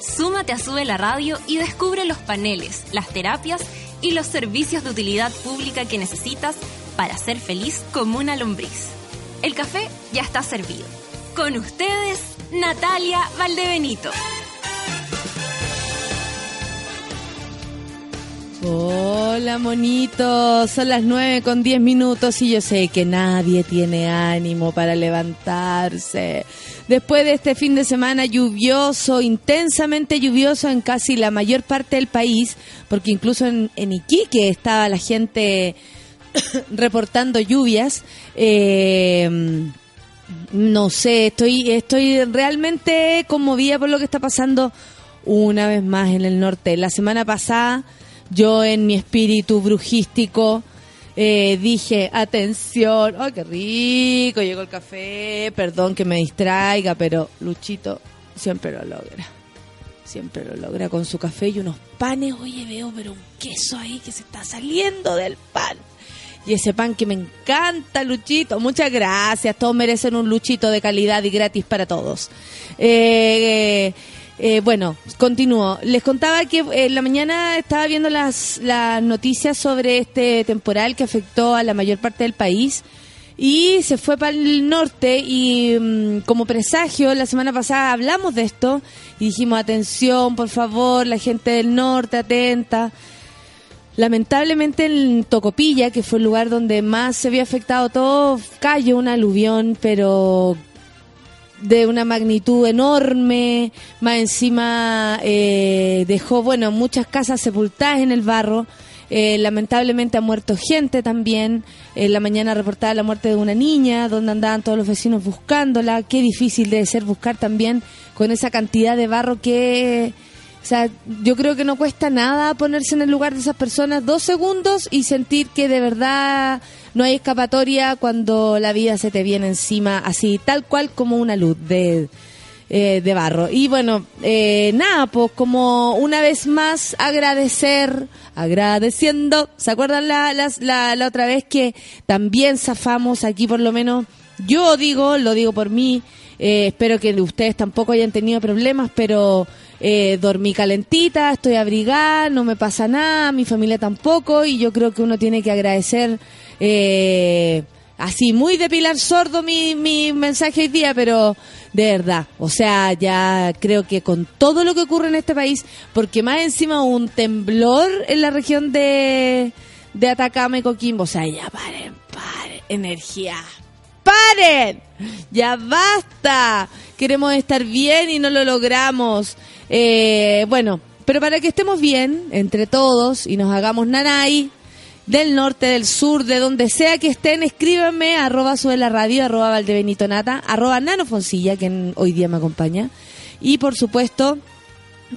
Súmate a Sube la Radio y descubre los paneles, las terapias y los servicios de utilidad pública que necesitas para ser feliz como una lombriz. El café ya está servido. Con ustedes, Natalia Valdebenito. Hola monitos, son las 9 con 10 minutos y yo sé que nadie tiene ánimo para levantarse. Después de este fin de semana lluvioso, intensamente lluvioso en casi la mayor parte del país, porque incluso en, en Iquique estaba la gente reportando lluvias. Eh, no sé, estoy, estoy realmente conmovida por lo que está pasando una vez más en el norte. La semana pasada yo en mi espíritu brujístico eh, dije, atención, ¡ay, qué rico! Llegó el café, perdón que me distraiga, pero Luchito siempre lo logra. Siempre lo logra con su café y unos panes. Oye, veo, pero un queso ahí que se está saliendo del pan. Y ese pan que me encanta, Luchito. Muchas gracias. Todos merecen un Luchito de calidad y gratis para todos. Eh, eh, bueno, continúo. Les contaba que en la mañana estaba viendo las, las noticias sobre este temporal que afectó a la mayor parte del país y se fue para el norte y mm, como presagio la semana pasada hablamos de esto y dijimos atención por favor la gente del norte atenta lamentablemente en Tocopilla que fue el lugar donde más se había afectado todo cayó un aluvión pero de una magnitud enorme, más encima eh, dejó, bueno, muchas casas sepultadas en el barro, eh, lamentablemente ha muerto gente también, en la mañana reportaba la muerte de una niña, donde andaban todos los vecinos buscándola, qué difícil debe ser buscar también con esa cantidad de barro que... O sea, yo creo que no cuesta nada ponerse en el lugar de esas personas dos segundos y sentir que de verdad no hay escapatoria cuando la vida se te viene encima, así tal cual como una luz de, eh, de barro. Y bueno, eh, nada, pues como una vez más agradecer, agradeciendo, ¿se acuerdan la, la, la, otra vez que también zafamos aquí por lo menos? Yo digo, lo digo por mí, eh, espero que ustedes tampoco hayan tenido problemas, pero eh, dormí calentita, estoy abrigada, no me pasa nada, mi familia tampoco, y yo creo que uno tiene que agradecer, eh, así muy de pilar sordo mi, mi mensaje hoy día, pero de verdad, o sea, ya creo que con todo lo que ocurre en este país, porque más encima un temblor en la región de, de Atacama y Coquimbo, o sea, ya paren, paren, energía, paren, ya basta, queremos estar bien y no lo logramos. Eh, bueno, pero para que estemos bien entre todos y nos hagamos nanay, del norte, del sur, de donde sea que estén, escríbanme arroba sobre la radio, arroba valdebenito nata, arroba nanofoncilla, que hoy día me acompaña. Y por supuesto,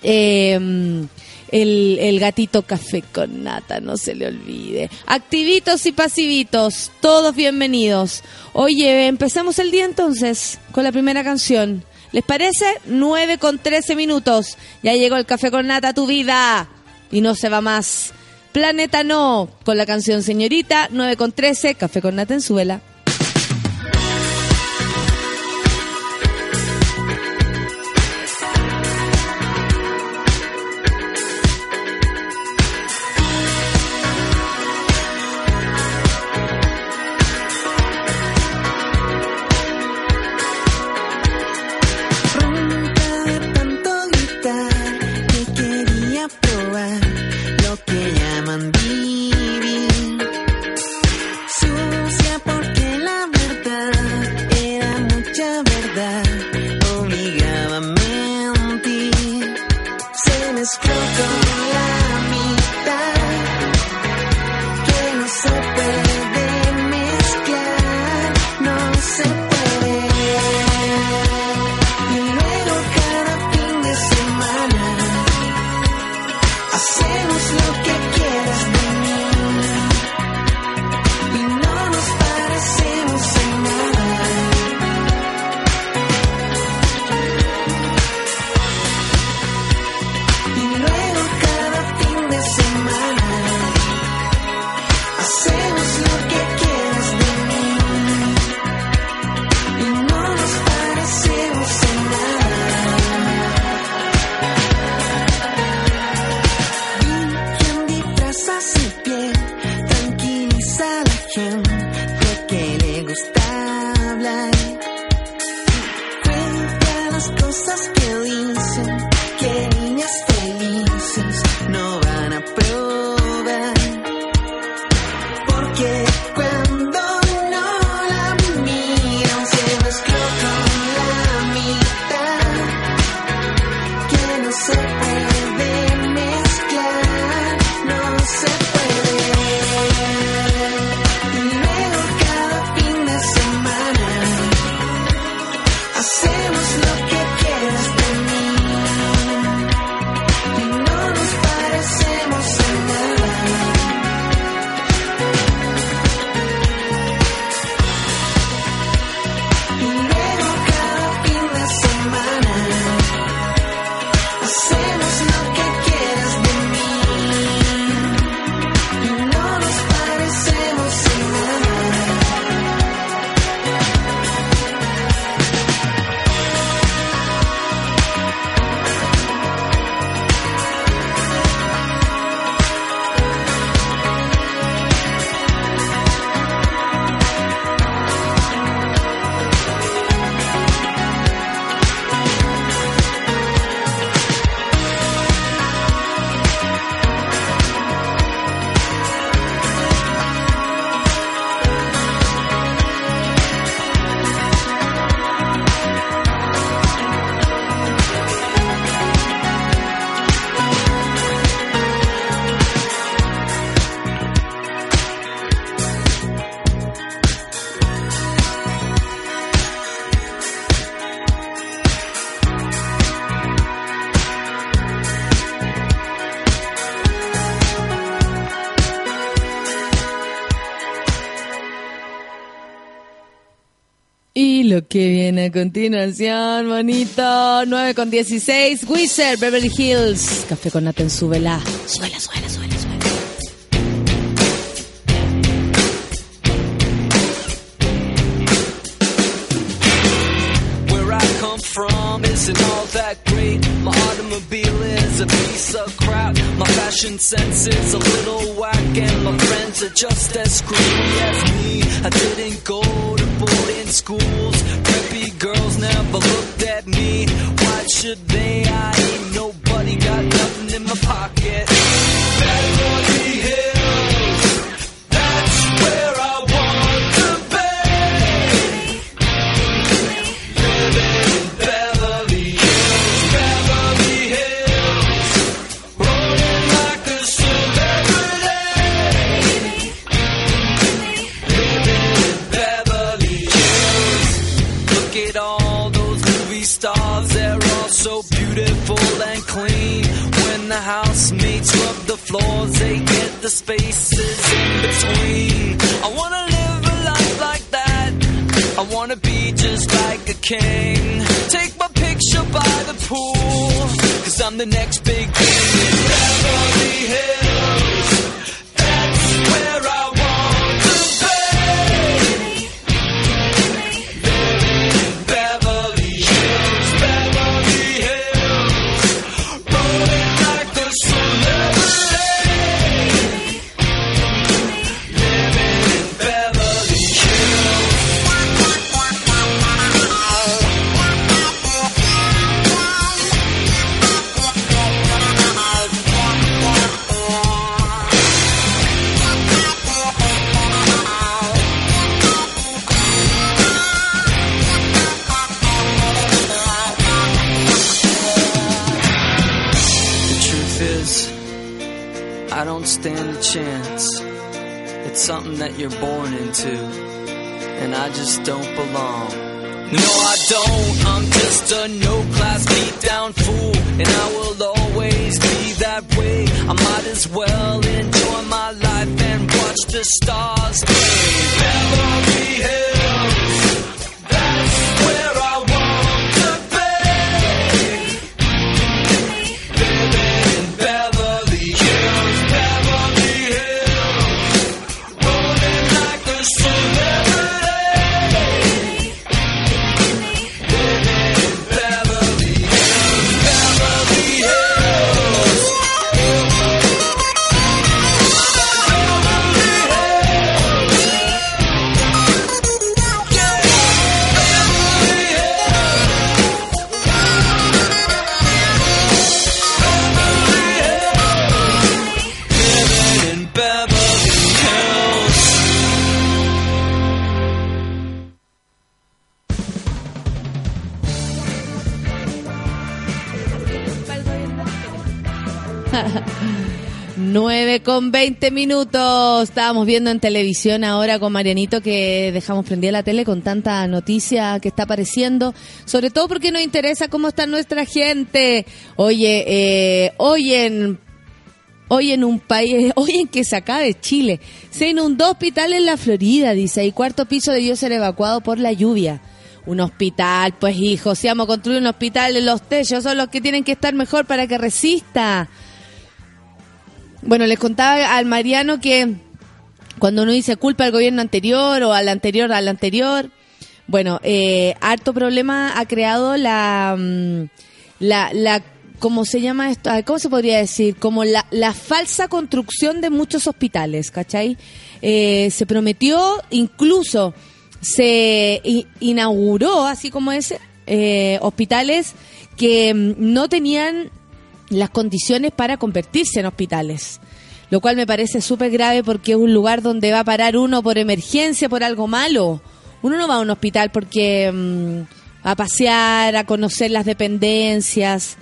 eh, el, gatito café con nata, no se le olvide. Activitos y pasivitos, todos bienvenidos. Oye, empezamos el día entonces con la primera canción. ¿Les parece? 9 con 13 minutos. Ya llegó el café con nata a tu vida. Y no se va más. Planeta No, con la canción Señorita, 9 con 13, café con nata en suela. Ronca que viene continuación, bonito. 9 con 16. Wizard, Beverly Hills. Café con Nata en súbela. Suela, suela, suela, suela. Where I come from isn't all that great. My automobile is a piece of crap. My fashion sense is a little whack, and my friends are just as screwy as me. I didn't go schools. Preppy girls never looked at me. Why should they? I ain't nobody got nothing in my pocket. Floors, they get the spaces in between. I wanna live a life like that. I wanna be just like a king. Take my picture by the pool. Cause I'm the next big thing in. That you're born into, and I just don't belong. No, I don't. I'm just a no class beat down fool, and I will always be that way. I might as well enjoy my life and watch the stars play. Beverly Hills, 9 con 20 minutos. Estábamos viendo en televisión ahora con Marianito que dejamos prendida la tele con tanta noticia que está apareciendo, sobre todo porque nos interesa cómo está nuestra gente. Oye, eh, hoy en hoy en un país, hoy en que se acabe Chile, se inundó hospital en la Florida, dice, y cuarto piso debió ser evacuado por la lluvia. Un hospital, pues hijo, si vamos a construir un hospital, los techos son los que tienen que estar mejor para que resista. Bueno, les contaba al Mariano que cuando uno dice culpa al gobierno anterior o al anterior al anterior, bueno, eh, harto problema ha creado la, mm, la, la ¿cómo se llama esto? Ah, ¿Cómo se podría decir? Como la, la falsa construcción de muchos hospitales, ¿cachai? Eh, se prometió, incluso se inauguró, así como ese, eh, hospitales que mm, no tenían las condiciones para convertirse en hospitales. Lo cual me parece súper grave porque es un lugar donde va a parar uno por emergencia, por algo malo. Uno no va a un hospital porque mm, a pasear, a conocer las dependencias.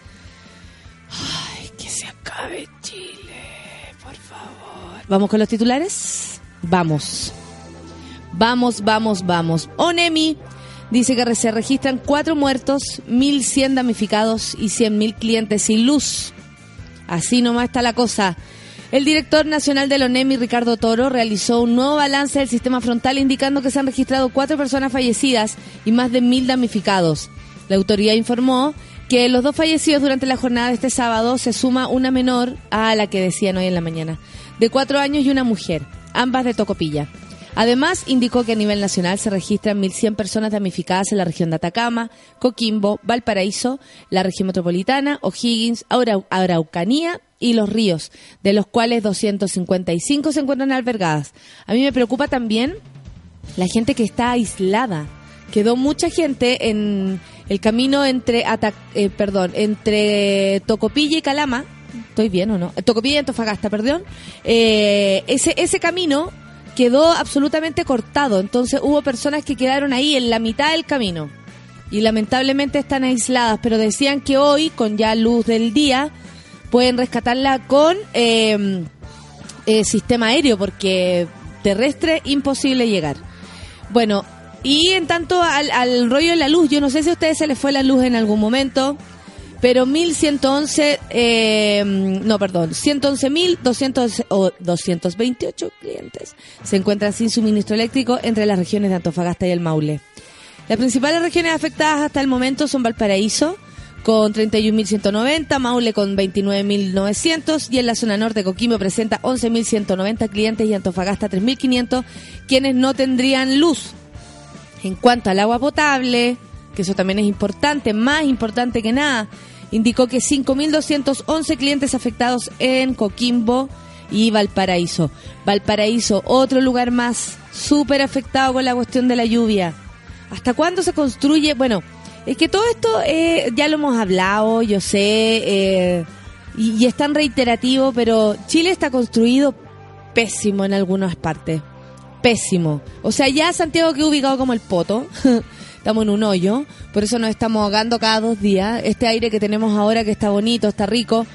Ay, que se acabe Chile, por favor. ¿Vamos con los titulares? Vamos. Vamos, vamos, vamos. ONEMI dice que se registran cuatro muertos, 1.100 damnificados y 100.000 clientes sin luz. Así nomás está la cosa. El director nacional del ONEMI, Ricardo Toro, realizó un nuevo balance del sistema frontal indicando que se han registrado cuatro personas fallecidas y más de mil damnificados. La autoridad informó que los dos fallecidos durante la jornada de este sábado se suma una menor a la que decían hoy en la mañana, de cuatro años y una mujer, ambas de Tocopilla. Además, indicó que a nivel nacional se registran 1.100 personas damnificadas en la región de Atacama, Coquimbo, Valparaíso, la región metropolitana, O'Higgins, Arau- Araucanía y Los Ríos, de los cuales 255 se encuentran albergadas. A mí me preocupa también la gente que está aislada. Quedó mucha gente en el camino entre, Ata- eh, perdón, entre Tocopilla y Calama. ¿Estoy bien o no? Tocopilla y Antofagasta, perdón. Eh, ese, ese camino quedó absolutamente cortado. Entonces hubo personas que quedaron ahí en la mitad del camino. Y lamentablemente están aisladas. Pero decían que hoy, con ya luz del día, pueden rescatarla con eh, eh, sistema aéreo, porque terrestre imposible llegar. Bueno, y en tanto al, al rollo de la luz, yo no sé si a ustedes se les fue la luz en algún momento, pero 1111, eh, no, perdón, 111.200 o 228 clientes se encuentran sin suministro eléctrico entre las regiones de Antofagasta y el Maule. Las principales regiones afectadas hasta el momento son Valparaíso, con 31.190, Maule con 29.900 y en la zona norte Coquimbo presenta 11.190 clientes y Antofagasta 3.500 quienes no tendrían luz. En cuanto al agua potable, que eso también es importante, más importante que nada, indicó que 5.211 clientes afectados en Coquimbo y Valparaíso. Valparaíso, otro lugar más súper afectado con la cuestión de la lluvia. ¿Hasta cuándo se construye? Bueno, es que todo esto eh, ya lo hemos hablado, yo sé, eh, y, es tan reiterativo, pero Chile está construido pésimo en algunas partes. Pésimo. O sea, ya Santiago quedó ubicado como el poto. estamos en un hoyo, por eso nos estamos ahogando cada dos días. Este aire que tenemos ahora, que está bonito, está rico,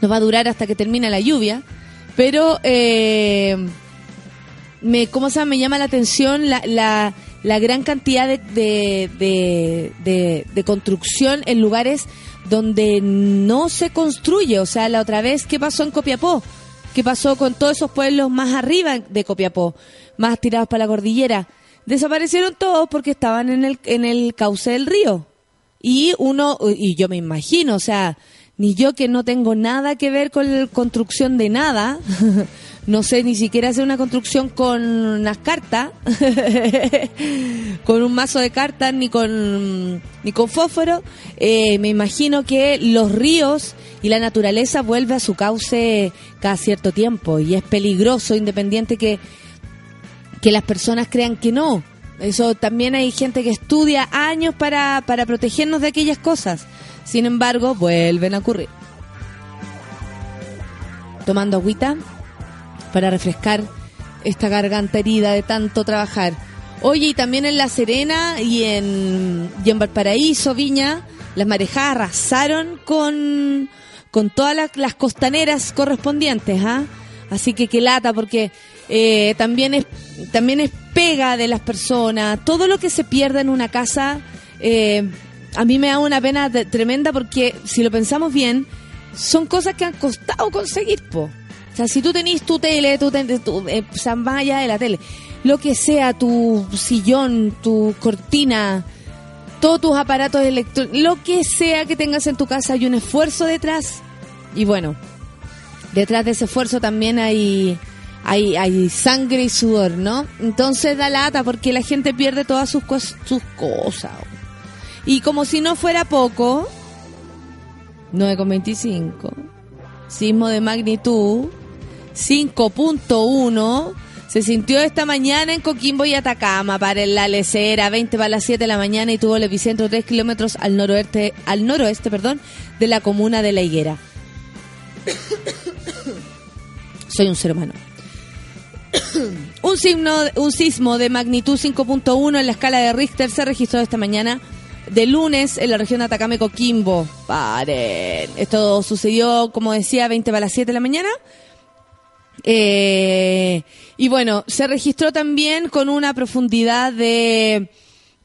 nos va a durar hasta que termine la lluvia. Pero, eh, me, ¿cómo se llama? Me llama la atención la, la, la gran cantidad de, de, de, de- construcción en lugares donde no se construye. O sea, la otra vez, ¿qué pasó en Copiapó? ¿Qué pasó con todos esos pueblos más arriba de Copiapó? Más tirados para la cordillera. Desaparecieron todos porque estaban en el, en el cauce del río. Y uno, y yo me imagino, o sea, ni yo que no tengo nada que ver con la construcción de nada, no sé ni siquiera hacer una construcción con unas cartas, con un mazo de cartas, ni con, ni con fósforo, eh, me imagino que los ríos y la naturaleza vuelve a su cauce cada cierto tiempo y es peligroso, independiente que que las personas crean que no. Eso también hay gente que estudia años para, para protegernos de aquellas cosas. Sin embargo, vuelven a ocurrir. Tomando agüita para refrescar esta garganta herida de tanto trabajar. Oye, y también en La Serena y en, y en Valparaíso, Viña, las marejadas arrasaron con, con todas las, las costaneras correspondientes, ¿ah? Así que qué lata, porque eh, también es también es pega de las personas. Todo lo que se pierde en una casa, eh, a mí me da una pena tremenda porque si lo pensamos bien, son cosas que han costado conseguir, po. O sea, si tú tenés tu tele, tu, tu eh, más allá de la tele, lo que sea, tu sillón, tu cortina, todos tus aparatos electrónicos, lo que sea que tengas en tu casa, hay un esfuerzo detrás. Y bueno, detrás de ese esfuerzo también hay, hay, sangre y sudor, ¿no? Entonces da lata porque la gente pierde todas sus, cos- sus cosas. Y como si no fuera poco, 9,25, sismo de magnitud 5.1 se sintió esta mañana en Coquimbo y Atacama para la lecera, 20 para las 7 de la mañana y tuvo el epicentro 3 kilómetros al noroeste, al noroeste perdón, de la comuna de La Higuera. Soy un ser humano. un, signo, un sismo de magnitud 5.1 en la escala de Richter se registró esta mañana de lunes en la región de Atacama y Coquimbo. Esto sucedió, como decía, 20 para las 7 de la mañana. Eh, y bueno, se registró también con una profundidad de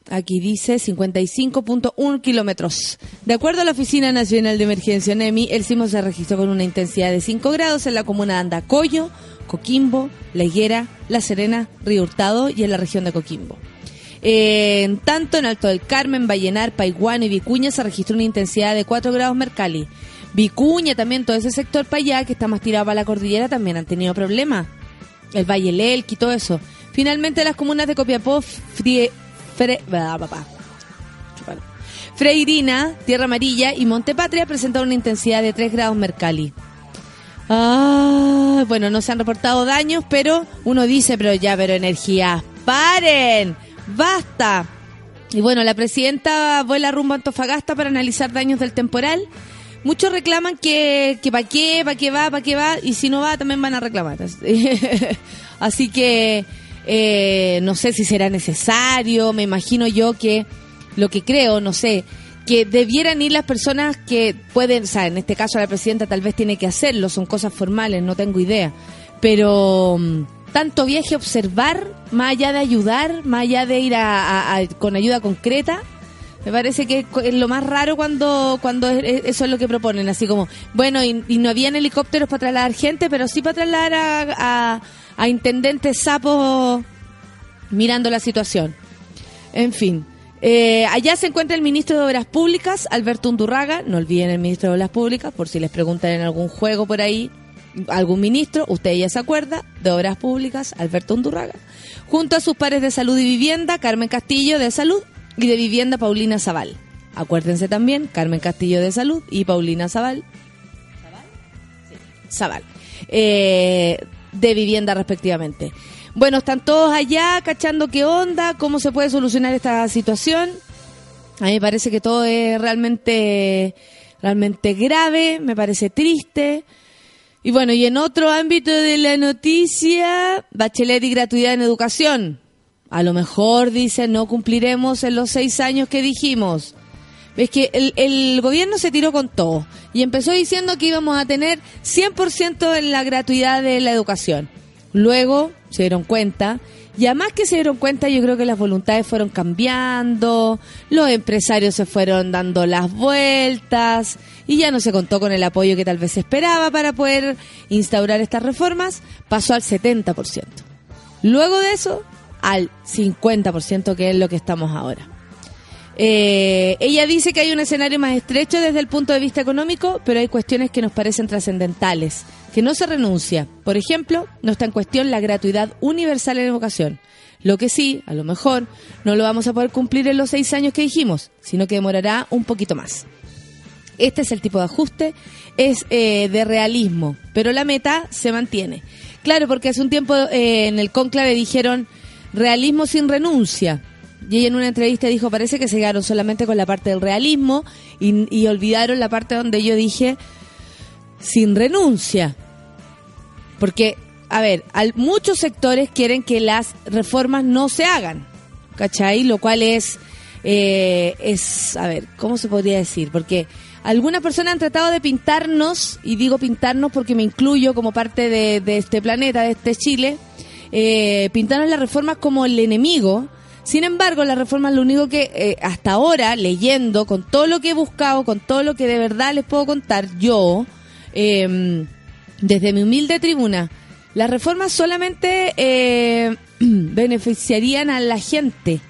Aquí dice 55.1 kilómetros. De acuerdo a la Oficina Nacional de Emergencia NEMI, el sismo se registró con una intensidad de 5 grados en la comuna de Andacoyo, Coquimbo, La Higuera, La Serena, Río Hurtado y en la región de Coquimbo. En tanto, en Alto del Carmen, Vallenar, Paiguano y Vicuña se registró una intensidad de 4 grados Mercalli. Vicuña también, todo ese sector para allá, que está más tirado para la cordillera, también han tenido problemas. El Valle Lelqui todo eso. Finalmente, las comunas de Copiapó, Frie. Freirina, Tierra Amarilla y Montepatria presentaron una intensidad de 3 grados Mercalli. Ah, bueno, no se han reportado daños, pero uno dice, pero ya, pero energía, paren, basta. Y bueno, la presidenta vuela rumbo a Antofagasta para analizar daños del temporal. Muchos reclaman que, que para qué, para qué va, para qué va, y si no va también van a reclamar. Así que eh, no sé si será necesario, me imagino yo que lo que creo, no sé, que debieran ir las personas que pueden, o sea, en este caso la presidenta tal vez tiene que hacerlo, son cosas formales, no tengo idea, pero mm, tanto viaje observar, más allá de ayudar, más allá de ir a, con ayuda concreta, me parece que es lo más raro cuando cuando es- es- eso es lo que proponen, así como, bueno, y, y no habían helicópteros para trasladar gente, pero sí para trasladar a, a intendentes sapos mirando la situación. En fin. Eh, allá se encuentra el ministro de Obras Públicas, Alberto Undurraga. No olviden el ministro de Obras Públicas, por si les preguntan en algún juego por ahí, algún ministro, usted ya se acuerda, de Obras Públicas, Alberto Undurraga. Junto a sus pares de Salud y Vivienda, Carmen Castillo de Salud y de Vivienda, Paulina Zaval. Acuérdense también, Carmen Castillo de Salud y Paulina Zaval. Zaval. Eh, de vivienda respectivamente. Bueno, están todos allá cachando qué onda, cómo se puede solucionar esta situación. A mí me parece que todo es realmente, realmente grave, me parece triste. Y bueno, y en otro ámbito de la noticia, Bachelet y gratuidad en educación. A lo mejor, dice, no cumpliremos en los seis años que dijimos. Es que el, el gobierno se tiró con todo y empezó diciendo que íbamos a tener 100% en la gratuidad de la educación. Luego se dieron cuenta y además que se dieron cuenta yo creo que las voluntades fueron cambiando, los empresarios se fueron dando las vueltas y ya no se contó con el apoyo que tal vez se esperaba para poder instaurar estas reformas, pasó al 70%. Luego de eso, al 50% que es lo que estamos ahora. Eh, ella dice que hay un escenario más estrecho desde el punto de vista económico, pero hay cuestiones que nos parecen trascendentales, que no se renuncia. Por ejemplo, no está en cuestión la gratuidad universal en educación. Lo que sí, a lo mejor, no lo vamos a poder cumplir en los seis años que dijimos, sino que demorará un poquito más. Este es el tipo de ajuste, es eh, de realismo, pero la meta se mantiene. Claro, porque hace un tiempo eh, en el conclave dijeron realismo sin renuncia. Y ella en una entrevista dijo, parece que se quedaron solamente con la parte del realismo y, olvidaron la parte donde yo dije sin renuncia. Porque, a ver, al- muchos sectores quieren que las reformas no se hagan, ¿cachai? Lo cual es, eh, es, a ver, ¿cómo se podría decir? Porque algunas personas han tratado de pintarnos, y digo pintarnos porque me incluyo como parte de, este planeta, de este Chile, eh, pintaron las reformas como el enemigo. Sin embargo, las reformas lo único que eh, hasta ahora, leyendo, con todo lo que he buscado, con todo lo que de verdad les puedo contar yo, eh, desde mi humilde tribuna, las reformas solamente eh, beneficiarían a la gente.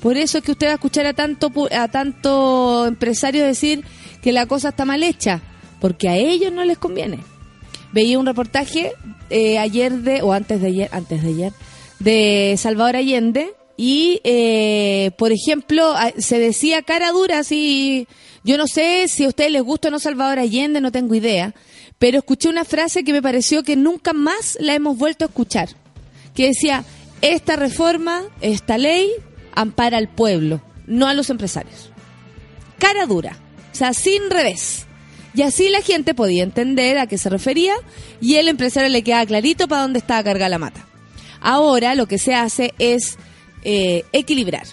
Por eso es que usted va a escuchar a tanto, a tanto empresario decir que la cosa está mal hecha, porque a ellos no les conviene. Veía un reportaje eh, ayer de, o antes de ayer, antes de ayer, de Salvador Allende, y, eh, por ejemplo, se decía cara dura, así, yo no sé si a ustedes les gusta o no Salvador Allende, no tengo idea, pero escuché una frase que me pareció que nunca más la hemos vuelto a escuchar, que decía, esta reforma, esta ley, ampara al pueblo, no a los empresarios. Cara dura, o sea, sin revés. Y así la gente podía entender a qué se refería y el empresario le quedaba clarito para dónde estaba cargada la mata. Ahora lo que se hace es eh, equilibrar.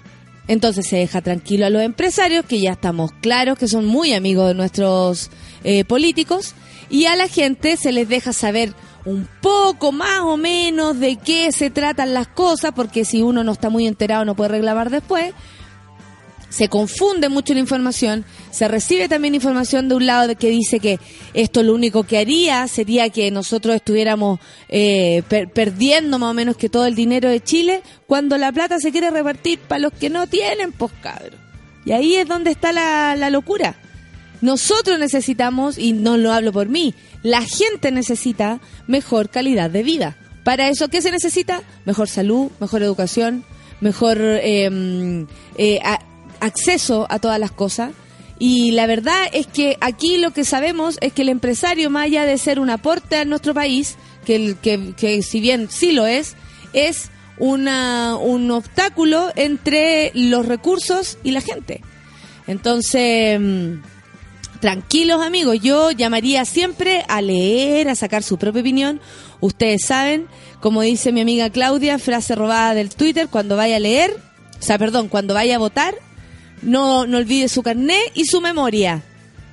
Entonces se deja tranquilo a los empresarios, que ya estamos claros que son muy amigos de nuestros eh, políticos, y a la gente se les deja saber un poco más o menos de qué se tratan las cosas, porque si uno no está muy enterado no puede reclamar después, se confunde mucho la información, se recibe también información de un lado de que dice que esto lo único que haría sería que nosotros estuviéramos eh, per- perdiendo más o menos que todo el dinero de Chile, cuando la plata se quiere repartir para los que no tienen, pues. Y ahí es donde está la, la locura. Nosotros necesitamos, y no lo hablo por mí, la gente necesita mejor calidad de vida. Para eso, ¿qué se necesita? Mejor salud, mejor educación, mejor eh, eh, acceso a todas las cosas. Y la verdad es que aquí lo que sabemos es que el empresario, más allá de ser un aporte a nuestro país, que, que, que si bien sí lo es, es una, un obstáculo entre los recursos y la gente. Entonces, mm, tranquilos amigos, yo llamaría siempre a leer, a sacar su propia opinión. Ustedes saben, como dice mi amiga Claudia, frase robada del Twitter, cuando vaya a leer, o sea, perdón, cuando vaya a votar, no, no olvide su carnet y su memoria.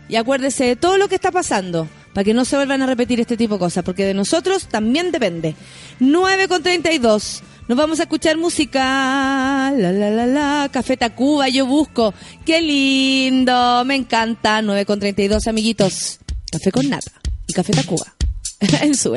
Y acuérdese de todo lo que está pasando, para que no se vuelvan a repetir este tipo de cosas, porque de nosotros también depende. 9 con 32. Nos vamos a escuchar música. La, la, la, la. Café Tacuba, yo busco. Qué lindo, me encanta. 9 con 32, amiguitos. Café con nata y Café Tacuba. en su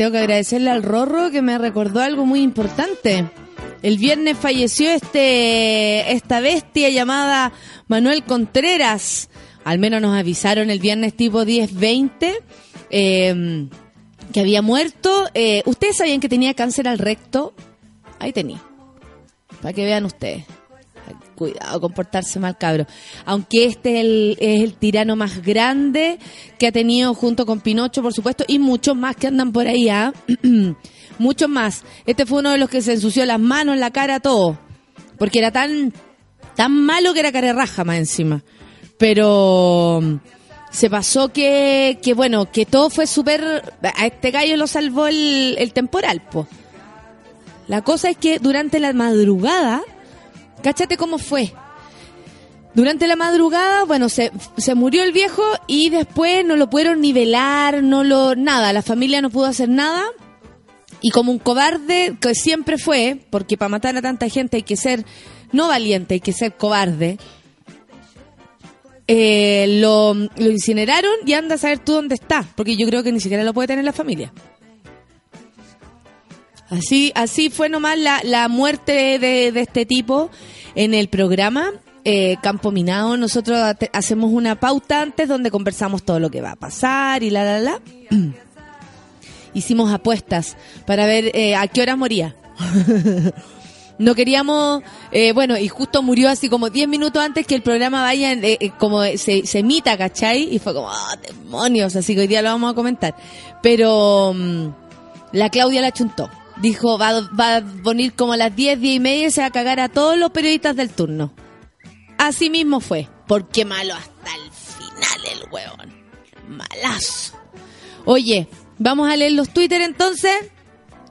tengo que agradecerle al Rorro que me recordó algo muy importante. El viernes falleció este esta bestia llamada Manuel Contreras. Al menos nos avisaron el viernes tipo 10-20 eh, que había muerto. Eh, ¿Ustedes sabían que tenía cáncer al recto? Ahí tenía. Para que vean ustedes. Cuidado con portarse mal, cabro. Aunque este es el, es el tirano más grande que ha tenido junto con Pinocho, por supuesto, y muchos más que andan por ahí, ¿ah? muchos más. Este fue uno de los que se ensució las manos, la cara, todo. Porque era tan, tan malo que era cara raja más encima. Pero mm, se pasó que, que bueno, que todo fue súper... A este gallo lo salvó el, el temporal, po. La cosa es que durante la madrugada, cáchate cómo fue. Durante la madrugada, bueno, se, se murió el viejo y después no lo pudieron nivelar, no lo, nada, la familia no pudo hacer nada. Y como un cobarde, que siempre fue, porque para matar a tanta gente hay que ser no valiente, hay que ser cobarde. eh, lo, lo incineraron y anda a saber tú dónde está, porque yo creo que ni siquiera lo puede tener la familia. Así, así fue nomás la, la muerte de, de este tipo en el programa eh, Campo Minado. Nosotros hacemos una pauta antes donde conversamos todo lo que va a pasar y la, la, la. Hicimos apuestas para ver eh, a qué horas moría. no queríamos, eh, bueno, y justo murió así como 10 minutos antes que el programa vaya, eh, eh, como se, se emita, ¿cachai? Y fue como, ah, demonios, así que hoy día lo vamos a comentar. Pero mm, la Claudia la chuntó. Dijo, va, va a venir como a las 10, 10 y media y se va a cagar a todos los periodistas del turno. Así mismo fue, porque malo hasta el final el huevón. Malazo. Oye, vamos a leer los Twitter entonces.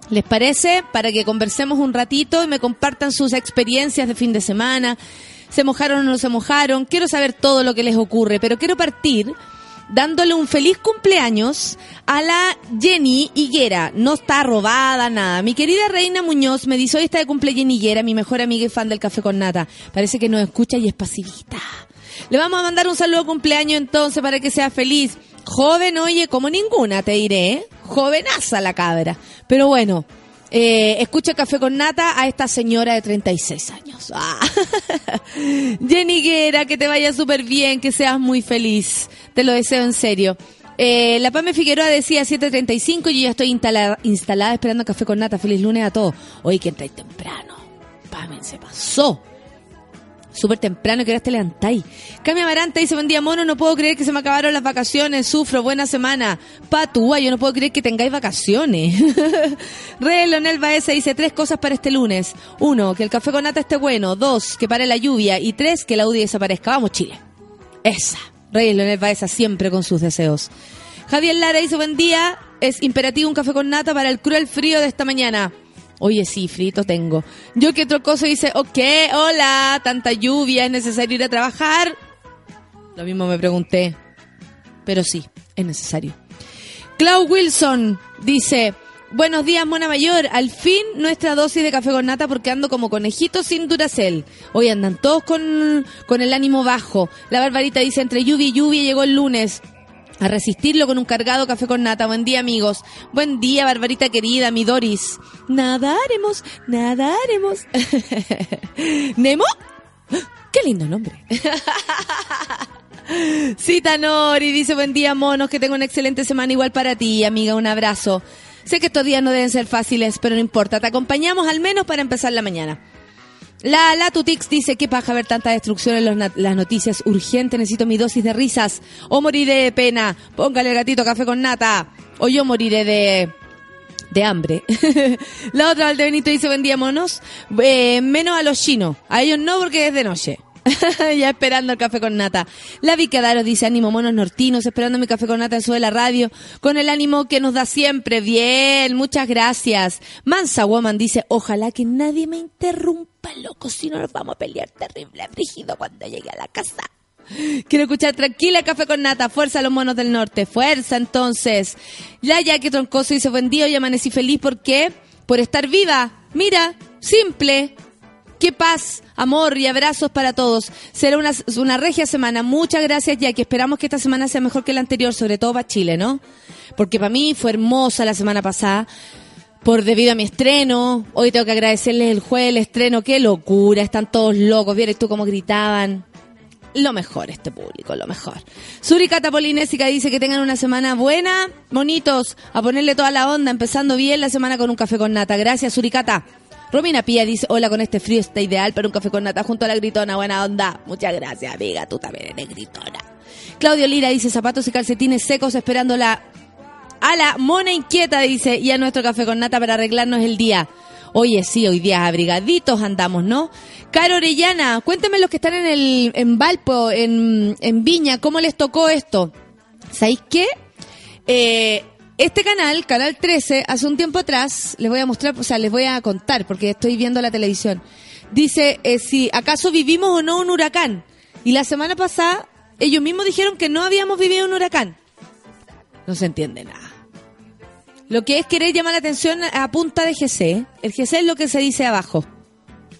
¿Les parece? Para que conversemos un ratito y me compartan sus experiencias de fin de semana. ¿Se mojaron o no se mojaron? Quiero saber todo lo que les ocurre, pero quiero partir dándole un feliz cumpleaños a la Jenny Higuera. No está robada, nada. Mi querida Reina Muñoz me dice, hoy está de cumple Jenny Higuera, mi mejor amiga y fan del Café con Nata. Parece que nos escucha y es pasivita. Le vamos a mandar un saludo cumpleaños entonces para que sea feliz. Joven, oye, como ninguna, te diré. ¿eh? Jovenaza la cabra. Pero bueno, eh, escucha Café con Nata a esta señora de 36 años. Ah. Jenny Guerra, que te vaya súper bien, que seas muy feliz. Te lo deseo en serio. Eh, la Pame Figueroa decía 7.35 y yo ya estoy instalada, esperando Café con Nata. Feliz lunes a todos. Hoy que entráis temprano. Pame, se pasó. Súper temprano, que ahora te levantáis. Cami Amaranta dice, buen día, mono, no puedo creer que se me acabaron las vacaciones, sufro, buena semana. Patúa, yo no puedo creer que tengáis vacaciones. Re Leonel Baeza dice, tres cosas para este lunes. Uno, que el café con nata esté bueno. Dos, que pare la lluvia. Y tres, que la UDI desaparezca. Vamos, Chile. Esa. Rey Leonel Baeza siempre con sus deseos. Javier Lara dice, buen día, es imperativo un café con nata para el cruel frío de esta mañana. Oye, sí, frito tengo. Yo que otro cosa dice, ok, hola, tanta lluvia, ¿es necesario ir a trabajar? Lo mismo me pregunté. Pero sí, es necesario. Clau Wilson dice, buenos días, Mona Mayor. Al fin nuestra dosis de café con nata porque ando como conejito sin duracel. Hoy andan todos con, con el ánimo bajo. La Barbarita dice, entre lluvia y lluvia llegó el lunes. A resistirlo con un cargado café con nata. Buen día, amigos. Buen día, Barbarita querida, mi Doris. Nadaremos, nadaremos. ¿Nemo? ¡Qué lindo nombre! Cita Nori dice, buen día, monos, que tengo una excelente semana igual para ti, amiga, un abrazo. Sé que estos días no deben ser fáciles, pero no importa, te acompañamos al menos para empezar la mañana. La Latutix dice, qué paja ver tanta destrucción en los las noticias, urgente, necesito mi dosis de risas, o moriré de pena, póngale gatito café con nata, o yo moriré de... De hambre. la otra, Valdebenito, dice, buen día, monos. Eh, menos a los chinos. A ellos no, porque es de noche. ya esperando el café con nata. La Vicadaro dice, ánimo monos nortinos, esperando mi café con nata en su de la radio, con el ánimo que nos da siempre. Bien, muchas gracias. Mansa Woman dice, ojalá que nadie me interrumpa, loco, si no nos vamos a pelear terrible, brígido cuando llegue a la casa. Quiero escuchar tranquila café con nata. Fuerza a los monos del norte. Fuerza entonces. Ya, ya que troncoso dice buen día y amanecí feliz. ¿Por qué? Por estar viva. Mira, simple. Qué paz, amor y abrazos para todos. Será una, una regia semana. Muchas gracias, que esperamos que esta semana sea mejor que la anterior, sobre todo para Chile, ¿no? Porque para mí fue hermosa la semana pasada por debido a mi estreno. Hoy tengo que agradecerles el jueves, el estreno. Qué locura, están todos locos. ¿Vieres tú cómo gritaban? Lo mejor este público, lo mejor. Suricata Polinésica dice que tengan una semana buena, bonitos, a ponerle toda la onda, empezando bien la semana con un café con nata. Gracias, Suricata. Romina Pía dice, hola, con este frío está ideal para un café con nata junto a la gritona. Buena onda. Muchas gracias, amiga. Tú también eres gritona. Claudio Lira dice, zapatos y calcetines secos esperando la a la mona inquieta, dice, y a nuestro café con nata para arreglarnos el día. Oye, sí, hoy día abrigaditos andamos, ¿no? Caro Orellana, cuénteme los que están en el en Valpo, en, en Viña, ¿cómo les tocó esto? ¿Sabéis qué? Eh, este canal, Canal 13, hace un tiempo atrás, les voy a mostrar, o sea, les voy a contar, porque estoy viendo la televisión. Dice, eh, si acaso vivimos o no un huracán. Y la semana pasada, ellos mismos dijeron que no habíamos vivido un huracán. No se entiende nada. Lo que es querer llamar la atención a punta de GC. El GC es lo que se dice abajo.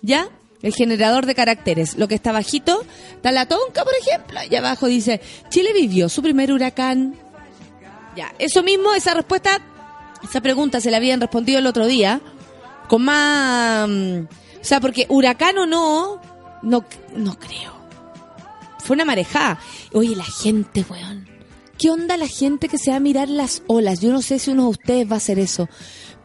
¿Ya? El generador de caracteres. Lo que está bajito, está la tonca, por ejemplo. Y abajo dice, Chile vivió su primer huracán. Ya, eso mismo, esa respuesta, esa pregunta se la habían respondido el otro día. Con más... O sea, porque huracán o no, no, no creo. Fue una marejada. Oye, la gente, weón. ¿Qué onda la gente que se va a mirar las olas? Yo no sé si uno de ustedes va a hacer eso.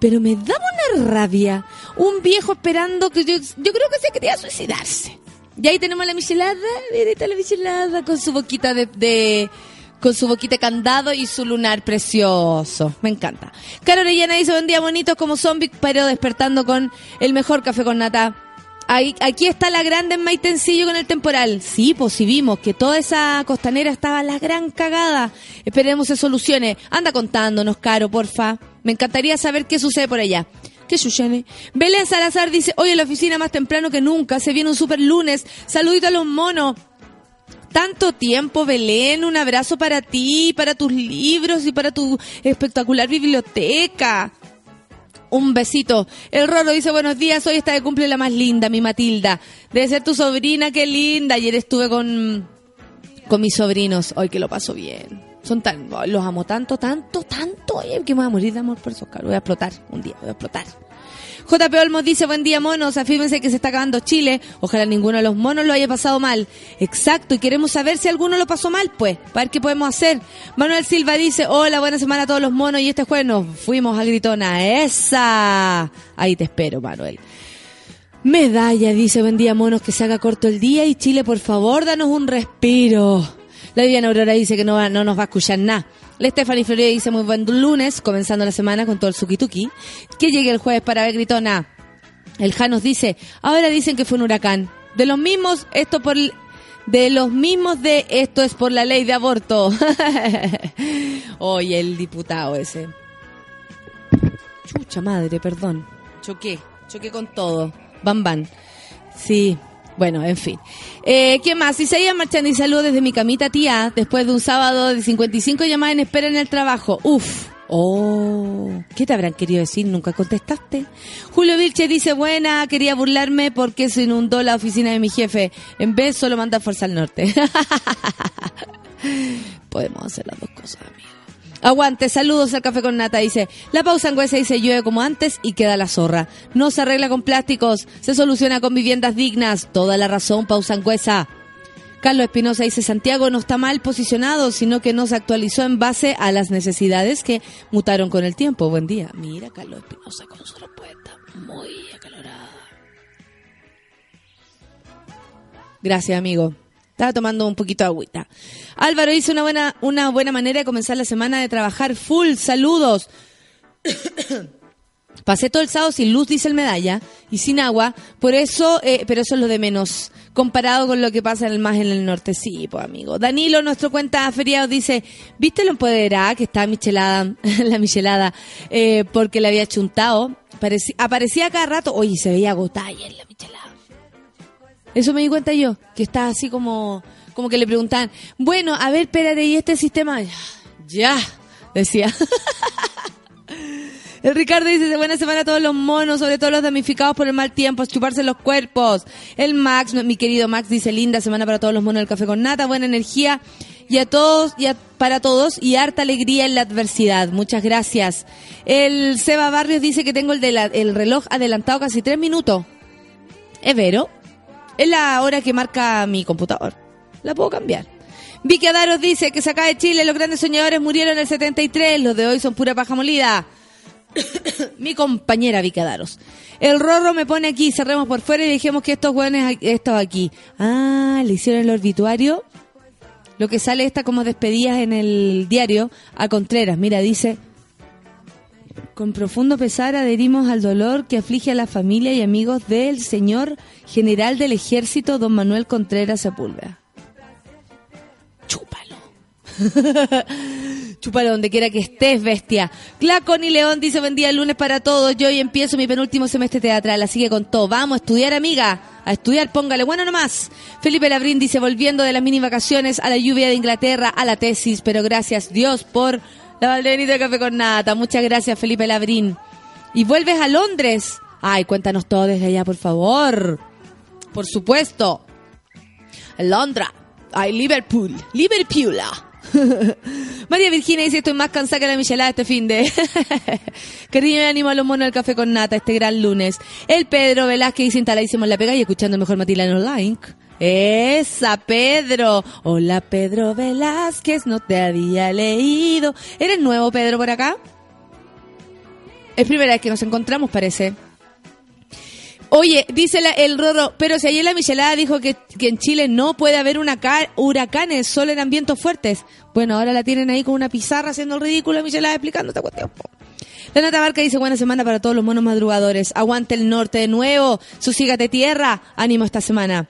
Pero me da una rabia. Un viejo esperando que yo, yo creo que se quería suicidarse. Y ahí tenemos a la michelada, mira, la michelada con su boquita de, de- con su boquita candado y su lunar precioso. Me encanta. Caro Orellana dice, buen día bonitos como zombies, pero despertando con el mejor café con nata. Ahí, aquí está la grande en Maitencillo con el temporal. Sí, pues sí vimos que toda esa costanera estaba la gran cagada. Esperemos se solucione. Anda contándonos, Caro, porfa. Me encantaría saber qué sucede por allá. ¿Qué sucede? Belén Salazar dice, hoy en la oficina más temprano que nunca, se viene un super lunes. Saludito a los monos. Tanto tiempo, Belén. Un abrazo para ti, para tus libros y para tu espectacular biblioteca. Un besito. El Roro dice buenos días, hoy está de cumple la más linda, mi Matilda. Debe ser tu sobrina, qué linda. Ayer estuve con, con mis sobrinos, hoy que lo paso bien. Son tan, los amo tanto, tanto, tanto, oye, que me voy a morir de amor por esos cabros. Voy a explotar un día, voy a explotar. JP Olmos dice, buen día monos, afírmense que se está acabando Chile, ojalá ninguno de los monos lo haya pasado mal. Exacto, y queremos saber si alguno lo pasó mal, pues, para ver qué podemos hacer. Manuel Silva dice, hola, buena semana a todos los monos, y este jueves nos fuimos a Gritona, esa. Ahí te espero, Manuel. Medalla dice, buen día monos, que se haga corto el día, y Chile, por favor, danos un respiro. La Viviana Aurora dice que no, va- no nos va a escuchar nada. La Stephanie Florida dice muy buen lunes, comenzando la semana con todo el suki-tuki. Que llegue el jueves para ver gritona. El Janos dice, ahora dicen que fue un huracán. De los mismos, esto por... De los mismos de esto es por la ley de aborto. Oye, el diputado ese. Chucha madre, perdón. Choqué, choqué con todo. Bam, bam. Sí, bueno, en fin. Eh, ¿Qué más? Isaías Marchand y saludos desde mi camita, tía, después de un sábado de 55 llamadas en espera en el trabajo. Uf. Oh, ¿qué te habrán querido decir? Nunca contestaste. Julio Vilche dice, buena, quería burlarme porque se inundó la oficina de mi jefe. En vez solo manda Fuerza al Norte. Podemos hacer las dos cosas, amigo. Aguante, saludos al café con nata, dice. La pausa angüesa dice llueve como antes y queda la zorra. No se arregla con plásticos, se soluciona con viviendas dignas. Toda la razón, pausa angüesa. Carlos Espinosa dice Santiago no está mal posicionado, sino que no se actualizó en base a las necesidades que mutaron con el tiempo. Buen día. Mira, Carlos Espinosa con su respuesta. Muy acalorada. Gracias, amigo. Estaba tomando un poquito de agüita. Álvaro dice una buena, una buena manera de comenzar la semana de trabajar full. Saludos. Pasé todo el sábado sin luz, dice el medalla, y sin agua, por eso, eh, pero eso es lo de menos, comparado con lo que pasa en el más en el norte. Sí, pues amigo. Danilo, nuestro cuenta feriado, dice, ¿viste lo empoderada que está Michelada, la Michelada, eh, porque le había chuntado? Aparecía cada rato, oye, se veía agotada ayer la Michelada. Eso me di cuenta yo, que está así como, como que le preguntaban, bueno, a ver, espérate, ¿y este sistema? Ya, ya, decía. El Ricardo dice, buena semana a todos los monos, sobre todo los damnificados por el mal tiempo, chuparse los cuerpos. El Max, mi querido Max, dice, linda semana para todos los monos del café con nata, buena energía y a todos, y a- para todos, y harta alegría en la adversidad. Muchas gracias. El Seba Barrios dice que tengo el, de la- el reloj adelantado casi tres minutos. ¿Es vero? Es la hora que marca mi computador. La puedo cambiar. Vicky Adaros dice que se acá de Chile los grandes soñadores murieron en el 73, los de hoy son pura paja molida. Mi compañera Vicky Adaros. El Rorro me pone aquí, cerremos por fuera y dejemos que estos hueones, estos aquí. Ah, le hicieron el obituario. Lo que sale está como despedidas en el diario a Contreras. Mira, dice, con profundo pesar adherimos al dolor que aflige a la familia y amigos del señor general del ejército, don Manuel Contreras Sepúlveda. Chúpalo. Chúpalo donde quiera que estés, bestia. Clacon y León dice buen día el lunes para todos. Yo hoy empiezo mi penúltimo semestre teatral, así que con todo. Vamos a estudiar, amiga. A estudiar, póngale bueno nomás. Felipe Labrín dice, volviendo de las mini vacaciones a la lluvia de Inglaterra, a la tesis, pero gracias Dios por la valdenita de café con nata. Muchas gracias, Felipe Labrín. Y vuelves a Londres. Ay, cuéntanos todo desde allá, por favor. Por supuesto. Londra. Ay, Liverpool. Liverpool. María Virginia dice, estoy más cansada que la michelada este fin de... Cariño y ánimo a los monos del café con nata este gran lunes. El Pedro Velázquez dice, instaladísimo en la pega y escuchando mejor Matilano Online. Esa, Pedro. Hola, Pedro Velázquez, no te había leído. ¿Eres nuevo, Pedro, por acá? Es primera vez que nos encontramos, parece. Oye, dice el Rorro, pero si ayer la Michelada dijo que, en Chile no puede haber una ca- huracanes, solo eran vientos fuertes. Bueno, ahora la tienen ahí con una pizarra haciendo el ridículo, Michelada explicando esta cuestión. La Nata Barca dice, buena semana para todos los monos madrugadores. Aguante el norte de nuevo, susígate tierra, ánimo esta semana.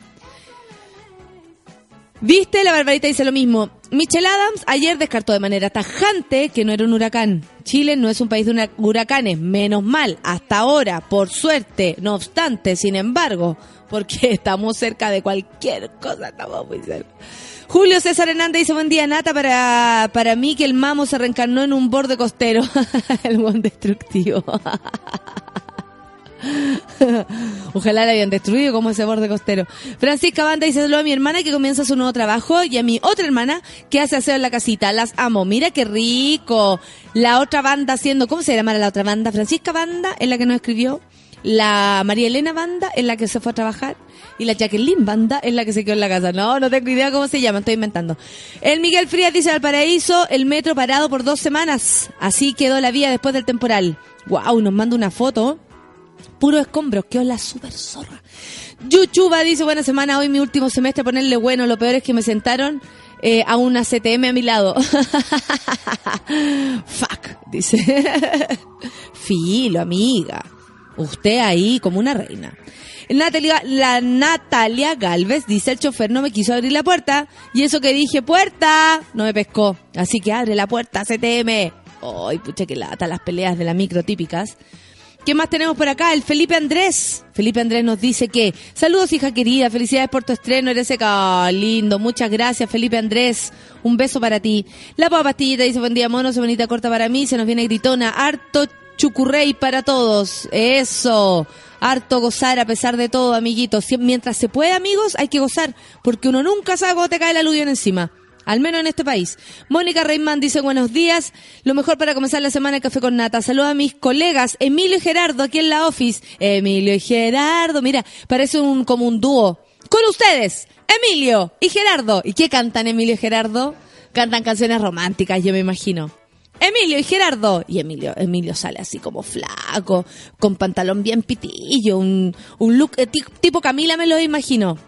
¿Viste? La Barbarita dice lo mismo. Michelle Adams ayer descartó de manera tajante que no era un huracán. Chile no es un país de huracanes, menos mal, hasta ahora, por suerte. No obstante, sin embargo, porque estamos cerca de cualquier cosa, estamos muy cerca. Julio César Hernández dice, buen día, Nata, para, para mí que el mamo se reencarnó en un borde costero. el buen destructivo. Ojalá la habían destruido como ese borde costero. Francisca Banda dice saludo a mi hermana que comienza su nuevo trabajo y a mi otra hermana que hace aseo en la casita. Las amo. Mira qué rico. La otra banda haciendo, ¿cómo se llama la otra banda? Francisca Banda es la que nos escribió. La María Elena Banda es la que se fue a trabajar. Y la Jacqueline Banda es la que se quedó en la casa. No, no tengo idea cómo se llama, estoy inventando. El Miguel Frías dice al paraíso, el metro parado por dos semanas. Así quedó la vía después del temporal. Wow, nos manda una foto puro escombros, que la súper zorra. Yuchuba dice, buena semana, hoy mi último semestre, ponerle bueno, lo peor es que me sentaron eh, a una CTM a mi lado. Fuck, dice. Filo, amiga. Usted ahí como una reina. Natalia, la Natalia Galvez dice el chofer no me quiso abrir la puerta y eso que dije puerta no me pescó. Así que abre la puerta CTM. Ay, pucha que lata las peleas de la micro típicas. ¿Qué más tenemos por acá? El Felipe Andrés. Felipe Andrés nos dice que, saludos hija querida, felicidades por tu estreno, eres seca, lindo, muchas gracias Felipe Andrés, un beso para ti. La papa pastillita dice, buen día mono, bonita corta para mí, se nos viene gritona, harto chucurrey para todos, eso, harto gozar a pesar de todo, amiguitos. Mientras se puede, amigos, hay que gozar, porque uno nunca sabe cuándo te cae el aluvión encima. Al menos en este país. Mónica Reimán dice buenos días. Lo mejor para comenzar la semana Café con Nata. Saludos a mis colegas Emilio y Gerardo aquí en la office. Emilio y Gerardo. Mira, parece un como un dúo. Con ustedes, Emilio y Gerardo. ¿Y qué cantan Emilio y Gerardo? Cantan canciones románticas, yo me imagino. Emilio y Gerardo. Y Emilio, Emilio sale así como flaco, con pantalón bien pitillo, un, un look eh, ti- tipo Camila me lo imagino.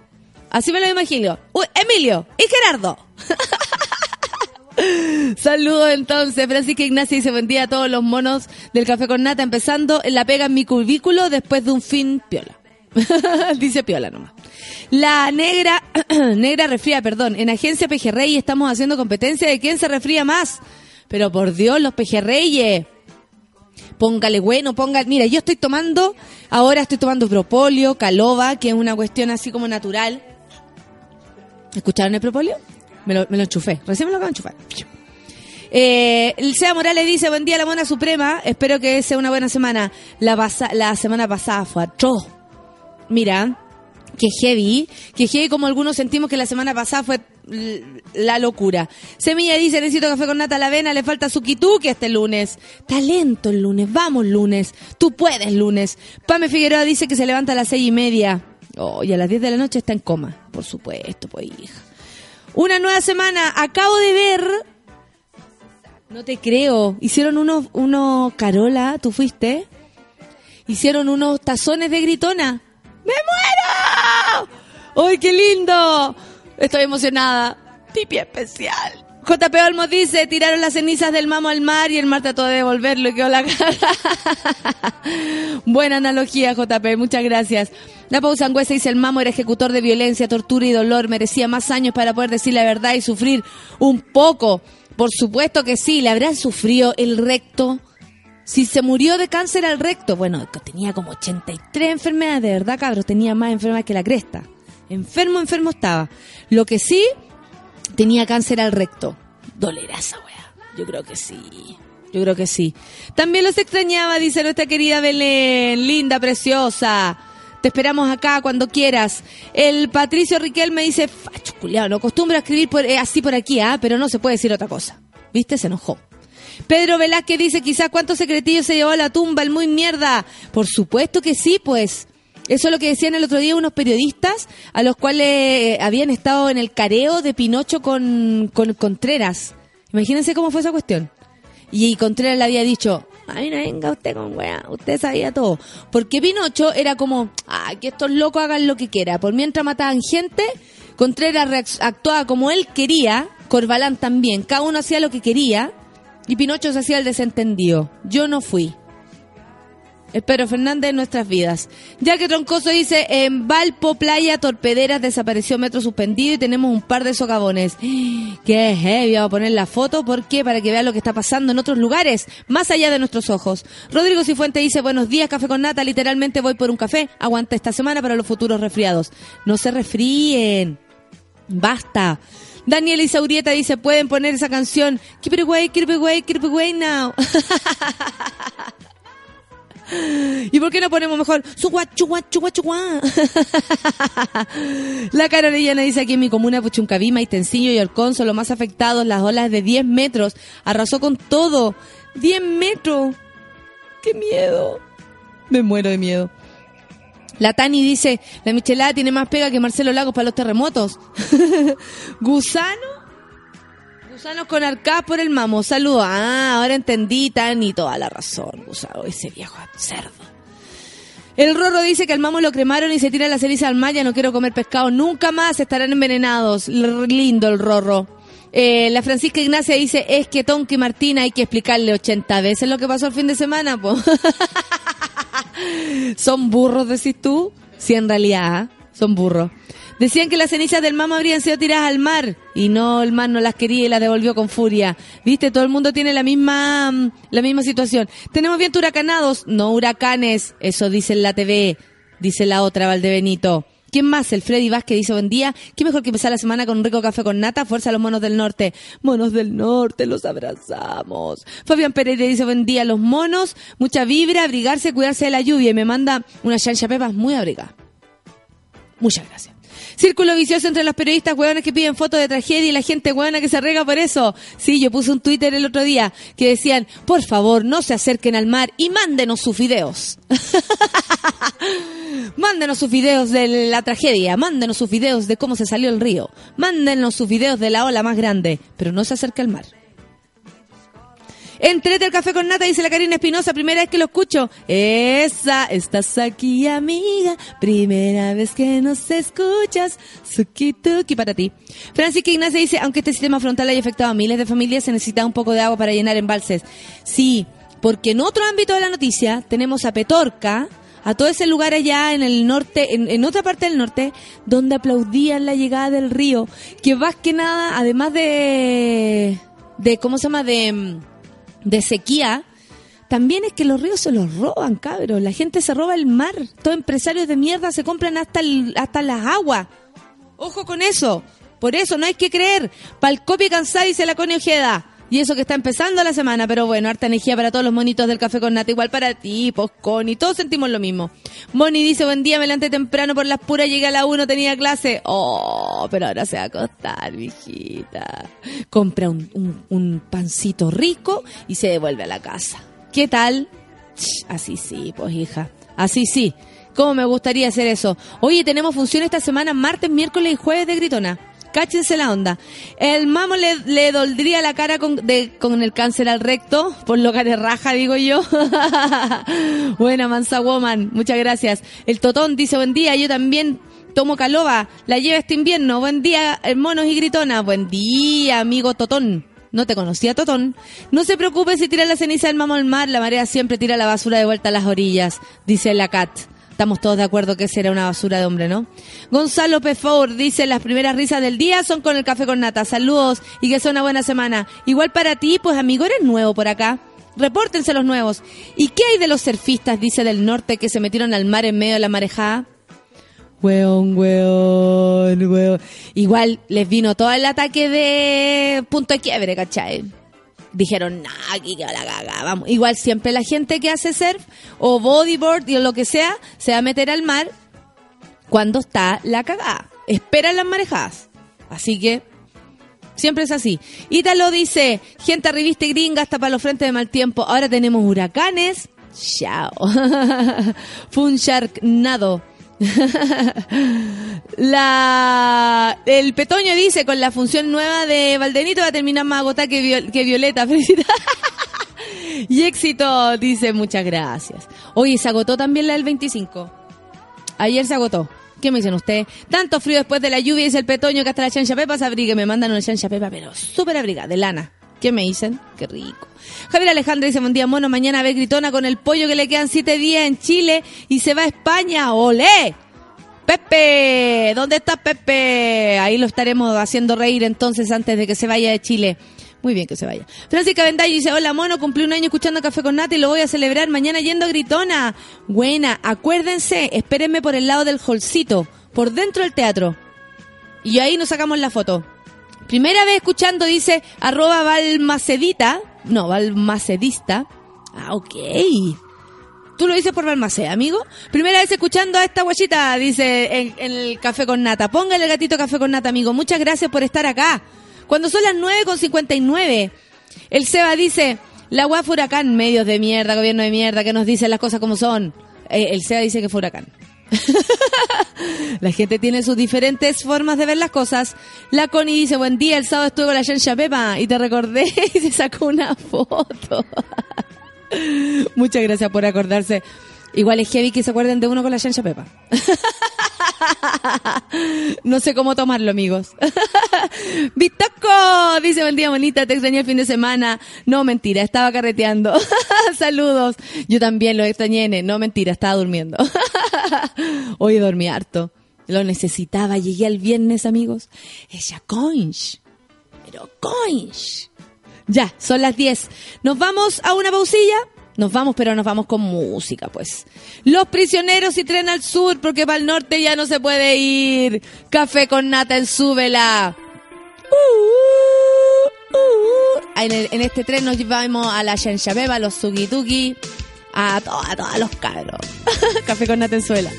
Así me lo imagino. Uy, Emilio y Gerardo. Saludos entonces, Francisca Ignacia dice buen día a todos los monos del café con nata, empezando en la pega en mi cubículo después de un fin piola. dice piola nomás. La negra, negra refría, perdón, en agencia Pejerrey estamos haciendo competencia de quién se refría más. Pero por Dios, los Pejerreyes. Póngale bueno, ponga, mira, yo estoy tomando, ahora estoy tomando propolio, caloba, que es una cuestión así como natural. ¿Escucharon el propolio? Me lo, me lo enchufé, recién me lo acabo de enchufar. Eh, Sea Morales dice, buen día la mona suprema, espero que sea una buena semana. La, semana pasada fue atroz. Mira, que heavy, que heavy como algunos sentimos que la semana pasada fue la locura. Semilla dice, necesito café con nata a la avena, le falta que este lunes. Talento el lunes, vamos lunes, tú puedes lunes. Pame Figueroa dice que se levanta a las seis y media. Oh, y a las 10 de la noche está en coma, por supuesto, pues hija. Una nueva semana, acabo de ver... No te creo, hicieron unos, unos, Carola, ¿tú fuiste? Hicieron unos tazones de gritona. ¡Me muero! ¡Ay, qué lindo! Estoy emocionada. Pipi especial. JP Olmos dice, tiraron las cenizas del mamo al mar y el mar trató de devolverlo y quedó la cara. Buena analogía, JP, muchas gracias. La pausa angüesa dice, el mamo era ejecutor de violencia, tortura y dolor, merecía más años para poder decir la verdad y sufrir un poco. Por supuesto que sí, le habrán sufrido el recto. Si se murió de cáncer al recto, bueno, tenía como 83 enfermedades, de verdad, cabros, tenía más enfermedades que la cresta. Enfermo, enfermo estaba. Lo que sí, tenía cáncer al recto. Dolerá esa weá. Yo creo que sí. Yo creo que sí. También los extrañaba, dice nuestra querida Belén. Linda, preciosa. Te esperamos acá cuando quieras. El Patricio Riquel me dice, facho, culiao, no acostumbro a escribir por- eh, así por aquí, ah, pero no se puede decir otra cosa. ¿Viste? Se enojó. Pedro Velázquez dice, quizás cuántos secretillos se llevó a la tumba, el muy mierda. Por supuesto que sí, pues. Eso es lo que decían el otro día unos periodistas a los cuales eh, habían estado en el careo de Pinocho con, con Contreras. Imagínense cómo fue esa cuestión. Y Contreras le había dicho, ay, no venga usted con weá, usted sabía todo. Porque Pinocho era como, ah, que estos locos hagan lo que quiera. Por mientras mataban gente, Contreras actuaba como él quería, Corbalán también. Cada uno hacía lo que quería y Pinocho se hacía el desentendido. Yo no fui. Espero Fernández en nuestras vidas. Ya que Troncoso dice, en Valpo, Playa, Torpederas, desapareció metro suspendido y tenemos un par de socavones. Qué heavy, vamos a poner la foto, ¿por qué? Para que vean lo que está pasando en otros lugares, más allá de nuestros ojos. Rodrigo Cifuente dice, buenos días, café con nata, literalmente voy por un café, aguanta esta semana para los futuros resfriados. No se resfríen. Basta. Daniel Isaurieta dice, pueden poner esa canción. Keep it away, keep it away, keep it away now. ¿Y por qué no ponemos mejor? Suwa, chuwa, chuwa, chuwa? La Carolina dice aquí en mi comuna Puchuncaví, Maitencillo y Orcón son los más afectados. Las olas de 10 metros. Arrasó con todo. 10 metros. ¡Qué miedo! Me muero de miedo. La Tani dice, la Michelada tiene más pega que Marcelo Lagos para los terremotos. Gusano. Gusanos con arcás por el mamo. Saludos. Ah, ahora entendí, Tani, toda la razón. Gusano, ese viejo cerdo. El Rorro dice que al mamo lo cremaron y se tira la ceniza al mar. Ya no quiero comer pescado nunca más. Estarán envenenados. Lindo el Rorro. Eh, la Francisca Ignacia dice, es que Tonki Martina hay que explicarle 80 veces lo que pasó el fin de semana, po. ¿Son burros, decís tú? Sí, en realidad. Son burros. Decían que las cenizas del mamo habrían sido tiradas al mar y no, el mar no las quería y las devolvió con furia. ¿Viste? Todo el mundo tiene la misma, mm, la misma situación. Tenemos viento huracanados, no huracanes, eso dice en la TV, dice la otra, Valdebenito. ¿Quién más? El Freddy Vázquez dice buen día. ¿Qué mejor que empezar la semana con un rico café con nata? Fuerza a los monos del norte. Monos del norte, los abrazamos. Fabián Pereira dice buen día. Los monos, mucha vibra, abrigarse, cuidarse de la lluvia. Y me manda una chancha pepas muy abrigada. Muchas gracias. Círculo vicioso entre los periodistas hueones que piden fotos de tragedia y la gente hueona que se rega por eso. Sí, yo puse un Twitter el otro día que decían, por favor, no se acerquen al mar y mándenos sus videos. mándenos sus videos de la tragedia, mándenos sus videos de cómo se salió el río, mándenos sus videos de la ola más grande, pero no se acerque al mar. Entrete el café con nata, dice la Karina Espinosa, primera vez que lo escucho. Esa, estás aquí, amiga, primera vez que nos escuchas. Suki tuki para ti. Francisca Ignacia dice, aunque este sistema frontal haya afectado a miles de familias, se necesita un poco de agua para llenar embalses. Sí, porque en otro ámbito de la noticia tenemos a Petorca, a todo ese lugar allá en el norte, en, otra parte del norte, donde aplaudían la llegada del río, que más que nada, además de, de, ¿cómo se llama? De, mm, de sequía, también es que los ríos se los roban, cabros. La gente se roba el mar. Todos empresarios de mierda se compran hasta, el- hasta las aguas. Ojo con eso. Por eso no hay que creer. Pal copia cansada dice la Connie Ojeda. Y eso que está empezando la semana, pero bueno, harta energía para todos los monitos del café con nata, igual para ti, Poscon, y todos sentimos lo mismo. Moni dice, buen día, me levanté temprano por las puras, llegué a la 1, tenía clase. Oh, pero ahora se va a acostar, mijita. Compra un, un- un pancito rico y se devuelve a la casa. ¿Qué tal? Así sí, pues hija. Así sí. ¿Cómo me gustaría hacer eso? Oye, tenemos función esta semana, martes, miércoles y jueves de Gritona. Cáchense la onda. El mamo le, le doldría la cara con, con el cáncer al recto, por lo que de raja, digo yo. Buena, Mansa Woman, muchas gracias. El Totón dice, buen día, yo también tomo caloba, la lleva este invierno. Buen día, hermanos y gritona. Buen día, amigo Totón. No te conocía, Totón. No se preocupe si tira la ceniza del mamo al mar, la marea siempre tira la basura de vuelta a las orillas, dice la Cat. Estamos todos de acuerdo que esa era una basura de hombre, ¿no? Gonzalo Pefour dice, las primeras risas del día son con el café con nata. Saludos y que sea una buena semana. Igual para ti, pues amigo, eres nuevo por acá. Repórtense los nuevos. ¿Y qué hay de los surfistas, dice del norte, que se metieron al mar en medio de la marejada? Weón, weón, weón. Igual les vino todo el ataque de punto de quiebre, ¿cachai? Dijeron, nah, aquí la caga, vamos. Igual siempre la gente que hace surf o bodyboard y lo que sea, se va a meter al mar cuando está la cagada. Esperan las marejadas. Así que Siempre es así. Ítalo dice, gente arribista y gringa hasta para los frentes de mal tiempo. Ahora tenemos huracanes. Chao. Fue un sharknado. La, el Petoño dice, con la función nueva de Valdenito va a terminar más agotada que, que Violeta. Felicidades. y éxito, dice, muchas gracias. Oye, se agotó también la del 25. Ayer se agotó. ¿Qué me dicen ustedes? Tanto frío después de la lluvia, dice el petoño, que hasta la chancha pepa se abrigue. Me mandan una chancha pepa, pero súper abrigada, de lana. ¿Qué me dicen? Qué rico. Javier Alejandro dice, buen día, mono, mañana ve gritona con el pollo que le quedan siete días en Chile y se va a España. ¡Olé! Pepe, ¿dónde está Pepe? Ahí lo estaremos haciendo reír entonces antes de que se vaya de Chile. Muy bien que se vaya. Francisca Vendayo dice, hola mono, cumplí un año escuchando Café con Nata y lo voy a celebrar mañana yendo a Gritona. Buena, acuérdense, espérenme por el lado del holcito, por dentro del teatro. Y ahí nos sacamos la foto. Primera vez escuchando, dice, arroba Balmacedita. No, Balmacedista. Ah, ok. Tú lo dices por Balmaceda, amigo. Primera vez escuchando a esta guachita, dice en, el café con nata. Póngale el gatito café con nata, amigo. Muchas gracias por estar acá. Cuando son las 9 con 59, el Seba dice, la UAF huracán, medios de mierda, gobierno de mierda, que nos dicen las cosas como son. Eh, el Seba dice que fue huracán. la gente tiene sus diferentes formas de ver las cosas. La Connie dice, buen día, el sábado estuve con la Shansha Pepa y te recordé y se sacó una foto. Muchas gracias por acordarse. Igual es heavy que se acuerden de uno con la Shansha Pepa. no sé cómo tomarlo, amigos. Bitoco dice, buen día, bonita, te extrañé el fin de semana. No, mentira, estaba carreteando. Saludos. Yo también lo extrañé, no, mentira, estaba durmiendo. Hoy dormí harto. Lo necesitaba, llegué el viernes, amigos. Ella coinch. Pero coinch. Ya, son las 10. ¿Nos vamos a una pausilla? Nos vamos, pero nos vamos con música, pues. Los prisioneros y tren al sur, porque para el norte ya no se puede ir. Café con nata en súbela. Uh, uh. En, el- en este tren nos llevamos a la Shanshabeba, a los Sugituki, a, to- a todos los cabros. Café con nata en súbela.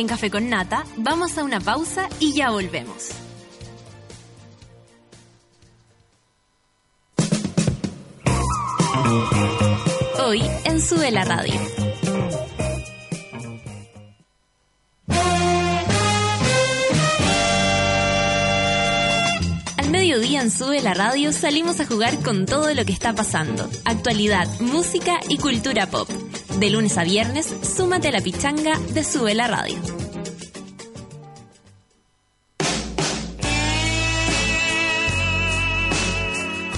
En Café con Nata vamos a una pausa y ya volvemos. Hoy en Sube la Radio. Al mediodía en Sube la Radio salimos a jugar con todo lo que está pasando. Actualidad, música y cultura pop. De lunes a viernes, súmate a la pichanga de Sube la Radio.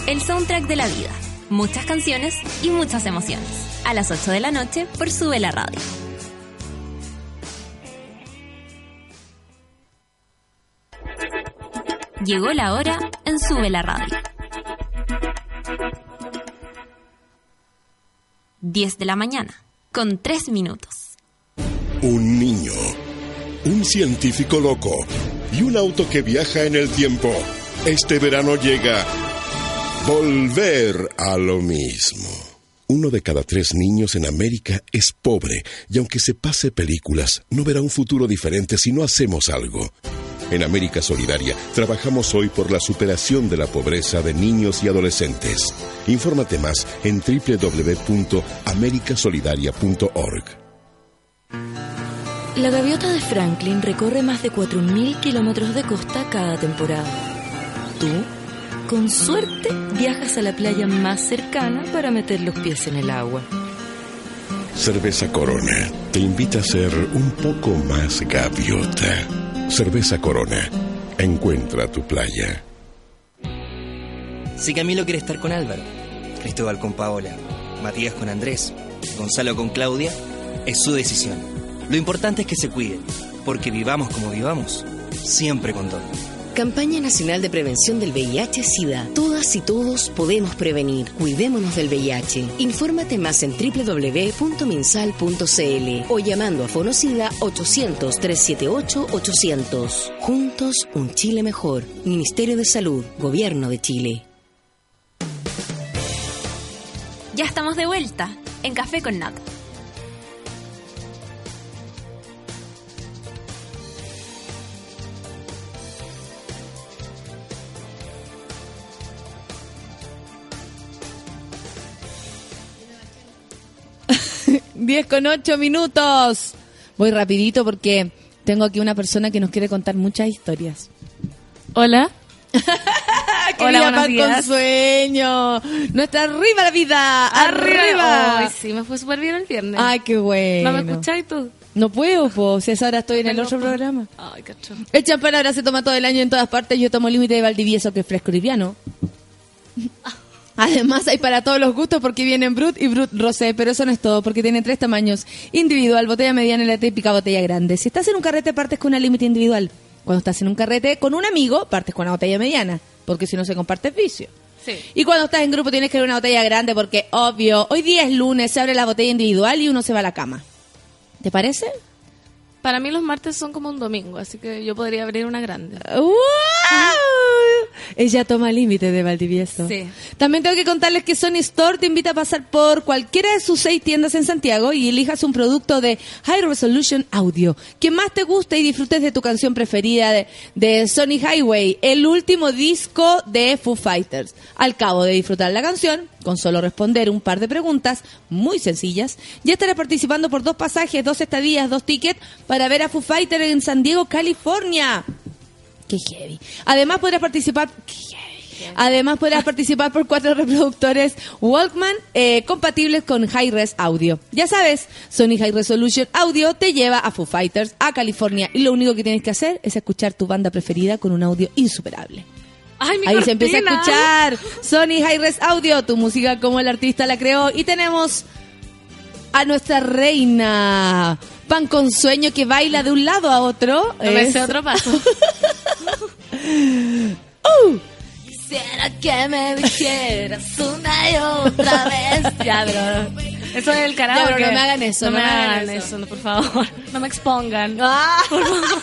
El soundtrack de la vida. Muchas canciones y muchas emociones. A las 8 de la noche por Sube la Radio. Llegó la hora en Sube la Radio. 10 de la mañana, con 3 minutos. Un niño, un científico loco y un auto que viaja en el tiempo. Este verano llega Volver a lo mismo. Uno de cada tres niños en América es pobre y aunque se pase películas, no verá un futuro diferente si no hacemos algo. En América Solidaria trabajamos hoy por la superación de la pobreza de niños y adolescentes. Infórmate más en www.americasolidaria.org. La gaviota de Franklin recorre más de 4.000 kilómetros de costa cada temporada. Tú, con suerte, viajas a la playa más cercana para meter los pies en el agua. Cerveza Corona te invita a ser un poco más gaviota. Cerveza Corona. Encuentra tu playa. Si Camilo quiere estar con Álvaro, Cristóbal con Paola, Matías con Andrés, Gonzalo con Claudia, es su decisión. Lo importante es que se cuide, porque vivamos como vivamos, siempre con todo. Campaña Nacional de Prevención del VIH-Sida. Todas y todos podemos prevenir. Cuidémonos del VIH. Infórmate más en www.minsal.cl o llamando a Fonocida 800-378-800. Juntos, un Chile mejor. Ministerio de Salud, Gobierno de Chile. Ya estamos de vuelta en Café con Nata. Diez con ocho minutos. Voy rapidito porque tengo aquí una persona que nos quiere contar muchas historias. Hola. ¡Qué Hola, buenos días. con sueño! ¡Nuestra arriba la vida! ¡Arriba! Ay, sí, me fue súper bien el viernes. ¡Ay, qué bueno! ¿No me escucháis tú? No puedo, pues, si ahora estoy en el otro po- programa. Ay, cacho. El champán ahora se toma todo el año en todas partes. Yo tomo límite de Valdivieso, que es fresco liviano. Además, hay para todos los gustos porque vienen Brut y Brut Rosé, pero eso no es todo porque tienen tres tamaños: individual, botella mediana y la típica botella grande. Si estás en un carrete, partes con una límite individual. Cuando estás en un carrete con un amigo, partes con una botella mediana, porque si no se comparte es vicio. Sí. Y cuando estás en grupo tienes que ir una botella grande porque, obvio, hoy día es lunes, se abre la botella individual y uno se va a la cama. ¿Te parece? Para mí los martes son como un domingo, así que yo podría abrir una grande. ¡Wow! Ella toma límite de Valdivieso. Sí. También tengo que contarles que Sony Store te invita a pasar por cualquiera de sus seis tiendas en Santiago y elijas un producto de High Resolution Audio que más te guste y disfrutes de tu canción preferida de, de Sony Highway, el último disco de Foo Fighters. Al cabo de disfrutar la canción, con solo responder un par de preguntas muy sencillas, ya estarás participando por dos pasajes, dos estadías, dos tickets para ver a Foo Fighters en San Diego, California. Qué heavy. Además podrás participar. qué heavy. Además podrás participar por cuatro reproductores Walkman eh, compatibles con Hi-Res Audio. Ya sabes, Sony High Resolution Audio te lleva a Foo Fighters, a California y lo único que tienes que hacer es escuchar tu banda preferida con un audio insuperable. ¡Ay, mi Ahí se empieza a escuchar Sony Hi-Res Audio, tu música como el artista la creó. Y tenemos a nuestra reina, pan con sueño que baila de un lado a otro. No me Es- sé otro paso. ¡Uh! Quisiera que me dijeras una y otra vez. Ya, pero... Eso es el karaoke. Ya, pero no me hagan eso, No, me hagan eso, no, por favor. No me expongan. Ah. Por favor.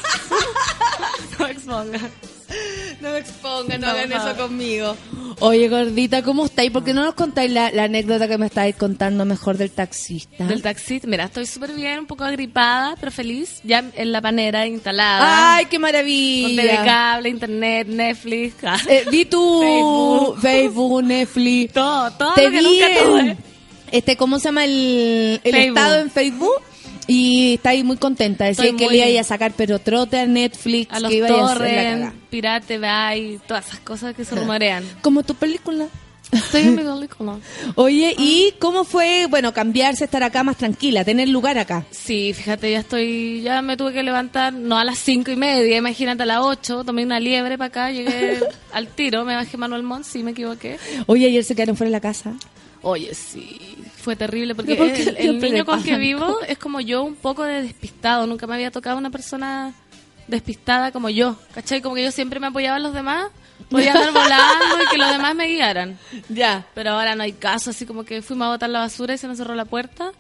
No me expongan. No me expongan, no, No, hagan eso conmigo. Oye, gordita, ¿cómo estáis? ¿Por qué no nos contáis la, la anécdota que me estáis contando mejor del taxista? Del taxi, mira, estoy súper bien, un poco agripada, pero feliz. Ya en la panera instalada. ¡Ay, qué Con maravilla! TV cable, internet, Netflix. Eh, vi tu Facebook. Facebook, Netflix. todo, todo Te lo que vi nunca en- tuve. este, ¿cómo se llama el, el estado en Facebook? Y estáis muy contenta. Decía Estoy que muy- le iba a sacar pero trote a Netflix, A los que iba a. Pirate Bay, todas esas cosas que se rumorean. Como tu película. Estoy en mi película. Oye, ¿y cómo fue, bueno, cambiarse, estar acá más tranquila, tener lugar acá? Sí, fíjate, ya estoy, ya me tuve que levantar, no a las cinco y media, imagínate a las ocho, tomé una liebre para acá, llegué al tiro, me bajé Manuel Montt, sí me equivoqué. Oye, ayer se quedaron fuera de la casa. Oye, sí, fue terrible porque ¿Pero por qué el, niño con que vivo es como yo, un poco de despistado. Nunca me había tocado una persona despistada como yo, ¿cachai? Como que yo siempre me apoyaba en los demás, podía andar volando y que los demás me guiaran. Ya. Pero ahora no hay caso, así como que fuimos a botar la basura y se nos cerró la puerta.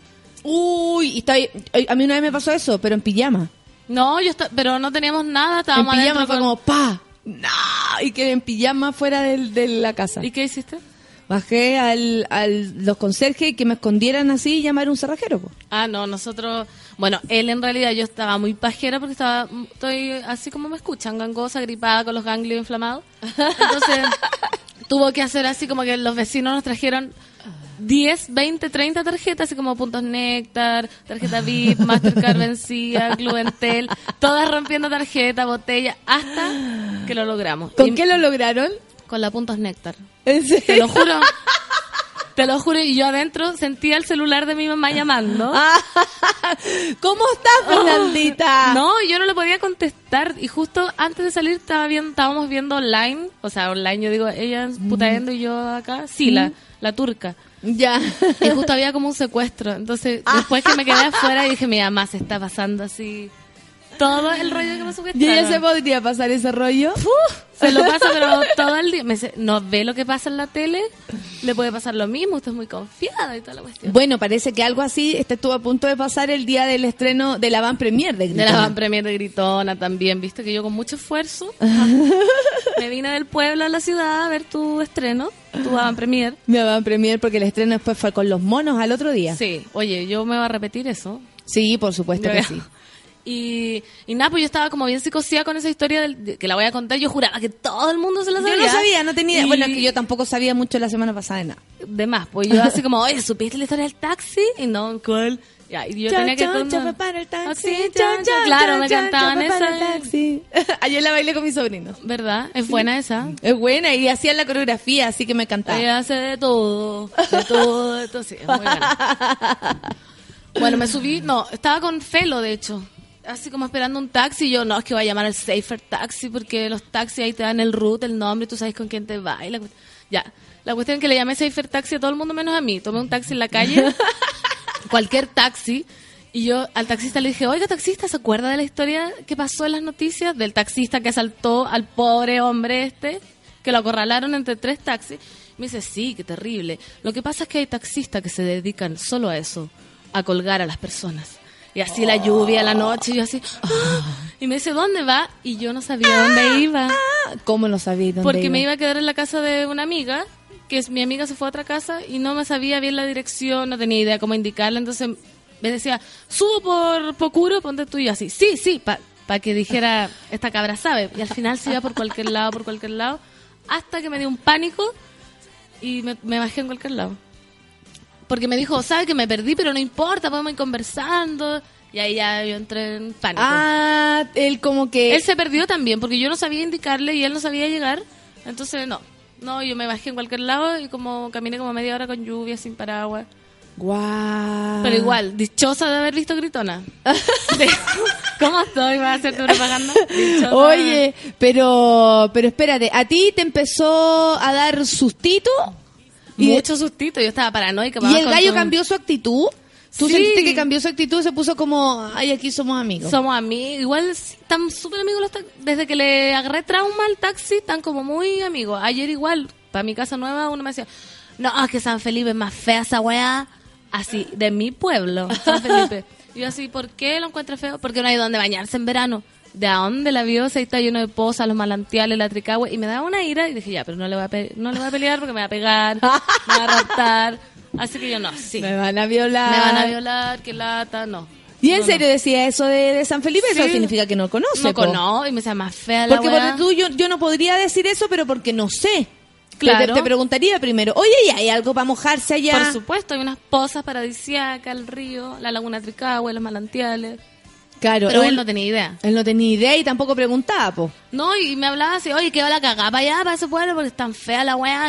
Uy, y está ahí- a mí una vez me pasó eso, pero en pijama. No, yo pero no teníamos nada, En estábamos pijama adentro fue con- como, pa, no, y que en pijama fuera del- de la casa. ¿Y qué hiciste? Bajé al, al los conserjes y que me escondieran así y llamar a un cerrajero. po. Ah, no, nosotros, bueno, él en realidad yo estaba muy pajera porque estaba, estoy así como me escuchan, gangosa, gripada, con los ganglios inflamados. Entonces, tuvo que hacer así como que los vecinos nos trajeron 10, 20, 30 tarjetas, así como puntos néctar, tarjeta VIP, Mastercard vencida, Clubentel, todas rompiendo tarjeta, botella, hasta que lo logramos. ¿Con Y- qué lo lograron? Con la puntos néctar. ¿En serio? Te lo juro. Te lo juro, y yo adentro sentía el celular de mi mamá llamando. ¿Cómo estás, Fernandita? No, yo no le podía contestar. Y justo antes de salir estaba viendo, estábamos viendo online. O sea, online, yo digo, ella putaendo y yo acá. Sí, la, la turca. Ya. Y justo había como un secuestro. Entonces, después que me quedé afuera, dije, mi mamá se está pasando así todo el rollo que me ¿Y secuestraron. ella se podría pasar ese rollo? Se lo pasa, pero todo el día. Me dice, ¿no ve lo que pasa en la tele? Le puede pasar lo mismo, usted es muy confiada y toda la cuestión. Bueno, parece que algo así este estuvo a punto de pasar el día del estreno de la Van Premier de De Gritona. la van premier de Gritona también, viste que yo con mucho esfuerzo me vine del pueblo a la ciudad a ver tu estreno, tu van premier. Mi Van Premier porque el estreno después fue con los monos al otro día. Sí, oye, yo me voy a repetir eso. Sí, por supuesto Yo que ya. sí. Y, y nada, pues yo estaba como bien psicoseada con esa historia del- de- que la voy a contar. Yo juraba que todo el mundo se la Yo sabía. no sabía, no tenía... Y- Bueno, es que yo tampoco sabía mucho la semana pasada de nada. De más, pues yo así como, oye, ¿supiste la historia del taxi? Y no, ¿cuál? Ya, y yo Chon, tenía que chon, chon, para el taxi, Así, chon, chon, Claro, me cantaban para el esa. taxi. Ayer la bailé con mis sobrinos. ¿Verdad? Es buena esa. Es buena y hacían la coreografía, así que me encantaba. Ella hace de todo, de todo, de todo. Sí, es muy buena. Bueno, me subí, no, estaba con Felo, de hecho. Así como esperando un taxi. y Yo, no, es que voy a llamar al Safer Taxi porque los taxis ahí te dan el root, el nombre, tú sabes con quién te va. y la ya. La cuestión es que le llamé Safer Taxi a todo el mundo menos a mí. Tomé un taxi en la calle, cualquier taxi. Y yo al taxista le dije, oiga taxista, ¿se acuerda de la historia que pasó en las noticias? Del taxista que asaltó al pobre hombre este, que lo acorralaron entre tres taxis. Me dice, sí, qué terrible. Lo que pasa es que hay taxistas que se dedican solo a eso, a colgar a las personas. Y así la lluvia, la noche, y yo así, "Ah". y me dice, ¿dónde va? Y yo no sabía dónde iba. Ah, ¿Cómo lo sabía? dónde Porque me iba a quedar en la casa de una amiga, que es mi amiga se fue a otra casa y no me sabía bien la dirección, no tenía idea cómo indicarla, entonces me decía, subo por Pocuro, ponte tú y yo así, sí, sí, para que dijera, esta cabra sabe, y al final se iba por cualquier lado, por cualquier lado, hasta que me dio un pánico y me, me bajé en cualquier lado. Porque me dijo, sabe que me perdí, pero no importa, podemos ir conversando. Y ahí ya yo entré en pánico. Ah, él como que... Él se perdió también, porque yo no sabía indicarle y él no sabía llegar. Entonces, no. No, yo me bajé en cualquier lado y como caminé como media hora con lluvia, sin paraguas. Guau. Pero igual, dichosa de haber visto Gritona. ¿Cómo estoy? ¿Vas a hacer tu propaganda? Dichosa. Oye, pero pero espérate, ¿a ti te empezó a dar sustito? Y, Mucho sustito, yo estaba paranoica. ¿Y el gallo cambió su actitud? ¿Tú Sí. sentiste que cambió su actitud? Se puso como, ay, aquí somos amigos. Somos amigos. Igual están súper amigos los taxis. Desde que le agarré trauma al taxi, están como muy amigos. Ayer igual, para mi casa nueva, uno me decía, no, es que San Felipe es más fea esa weá. Así, de mi pueblo, San Felipe. Y yo así, ¿por qué lo encuentro feo? Porque no hay donde bañarse en verano. ¿De a dónde la vio? Se está lleno de pozas, los malantiales, la tricagüe. Y me daba una ira y dije, ya, pero no le voy a, pe- no le voy a pelear porque me va a pegar, me va a raptar. Así que yo no, sí. Me van a violar. Me van a violar, qué lata, no. ¿Y en No, serio decía eso de, de San Felipe? Eso significa que no conoce. No conozco y me decía más fea la Porque por tú, yo, yo no podría decir eso, pero porque no sé. Claro. Te, te preguntaría primero, oye, ¿y hay algo para mojarse allá? Por supuesto, hay unas pozas paradisíacas, el río, la laguna Tricagüe, los manantiales. Claro, Pero él, él no tenía idea. él no tenía idea y tampoco preguntaba, po. No, y me hablaba así, oye, ¿qué va la cagada para allá, para ese pueblo? Porque es tan fea la weá.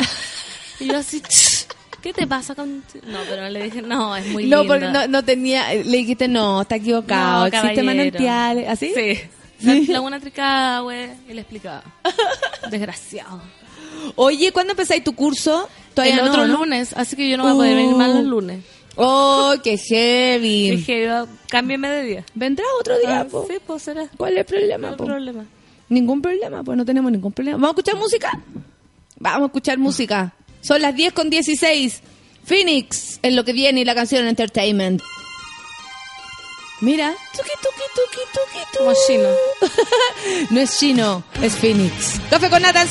y yo así, "Ch, ¿qué te pasa con...? No, pero le dije, no, es muy no, porque no, no tenía, le dijiste, no, está equivocado, No, existe manantiales, ¿así? Sí. Sí. La laguna Tricagüe, y le explicaba. Desgraciado. Oye, ¿cuándo empezáis tu curso? Todavía el no, otro ¿no? lunes, así que yo no voy a poder venir más los Uh. lunes. Oh, qué heavy. Dije, yo, cámbiame de día. ¿Vendrá otro día, Ah, po? sí, pues será. ¿Cuál es el problema, No po? problema. Ningún problema, pues no tenemos ningún problema. ¿Vamos a escuchar música? Vamos a escuchar música. Son las 10 con 16. Phoenix es lo que viene y la canción Entertainment. Mira. Tuki, tuki, tuki, tuki, tu. Como chino. no es chino, es Phoenix. Café con nata,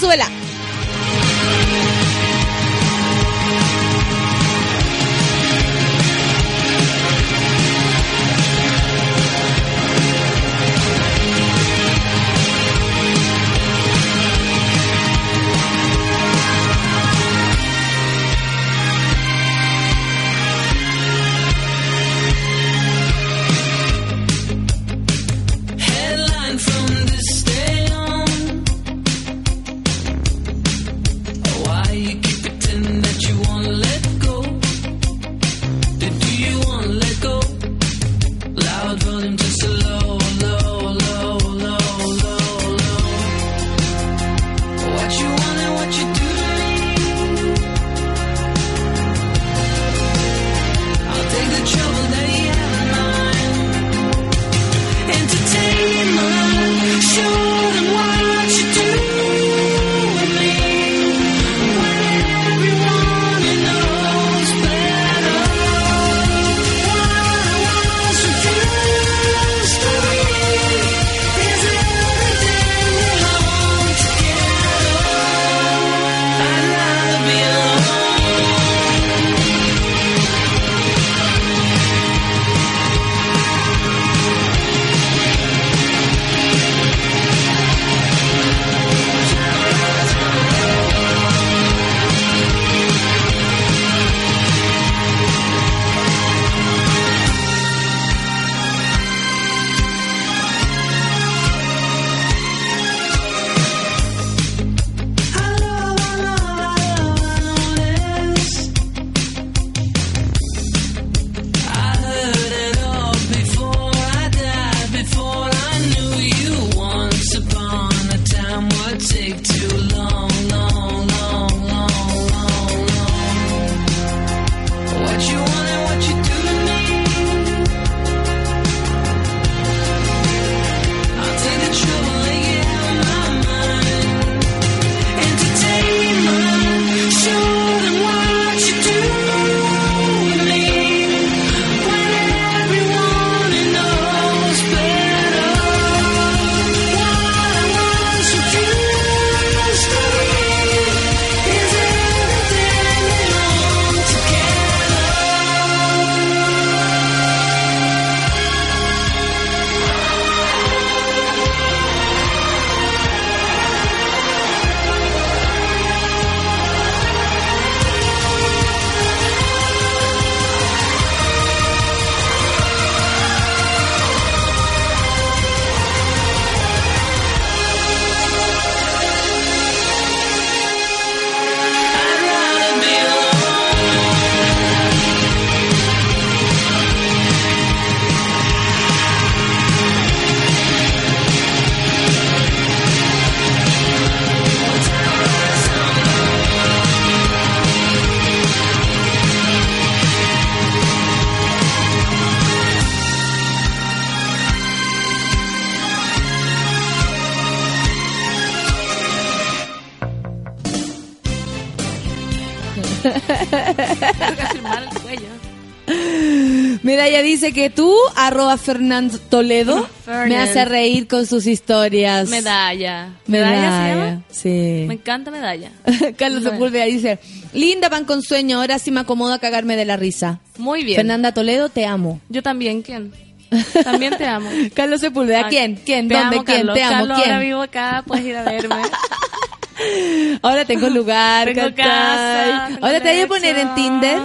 Que tú, arroba Fernando Toledo, Fernan. me hace reír con sus historias. Medalla. ¿Medalla, se llama? Sí. Me encanta medalla. Carlos. Sepúlveda dice, linda pan con sueño, ahora sí me acomodo a cagarme de la risa. Muy bien. Fernanda Toledo, te amo. Yo también, ¿quién? También te amo. Carlos Sepúlveda, Ay, ¿quién? ¿Quién? Te ¿Dónde? amo, ¿Quién? Carlos. Te amo. Carlos, ¿Quién? ahora vivo acá, puedes ir a verme. Ahora tengo lugar, Tengo casa. tengo Ahora te voy a poner en Tinder.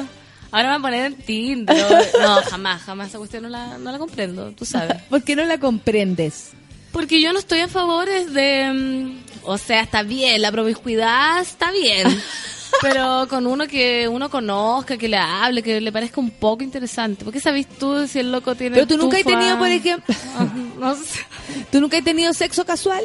Ahora me van a poner en Tinder. No, jamás, jamás. Esa cuestión no la, no la comprendo, tú sabes. ¿Por qué no la comprendes? Porque yo no estoy a favor de... mm, O sea, está bien, la promiscuidad está bien. Pero con uno que uno conozca, que le hable, que le parezca un poco interesante. ¿Por qué sabes tú si el loco tiene Pero tú nunca has tenido, por ejemplo, Ah, No sé. ¿tú nunca has tenido sexo casual?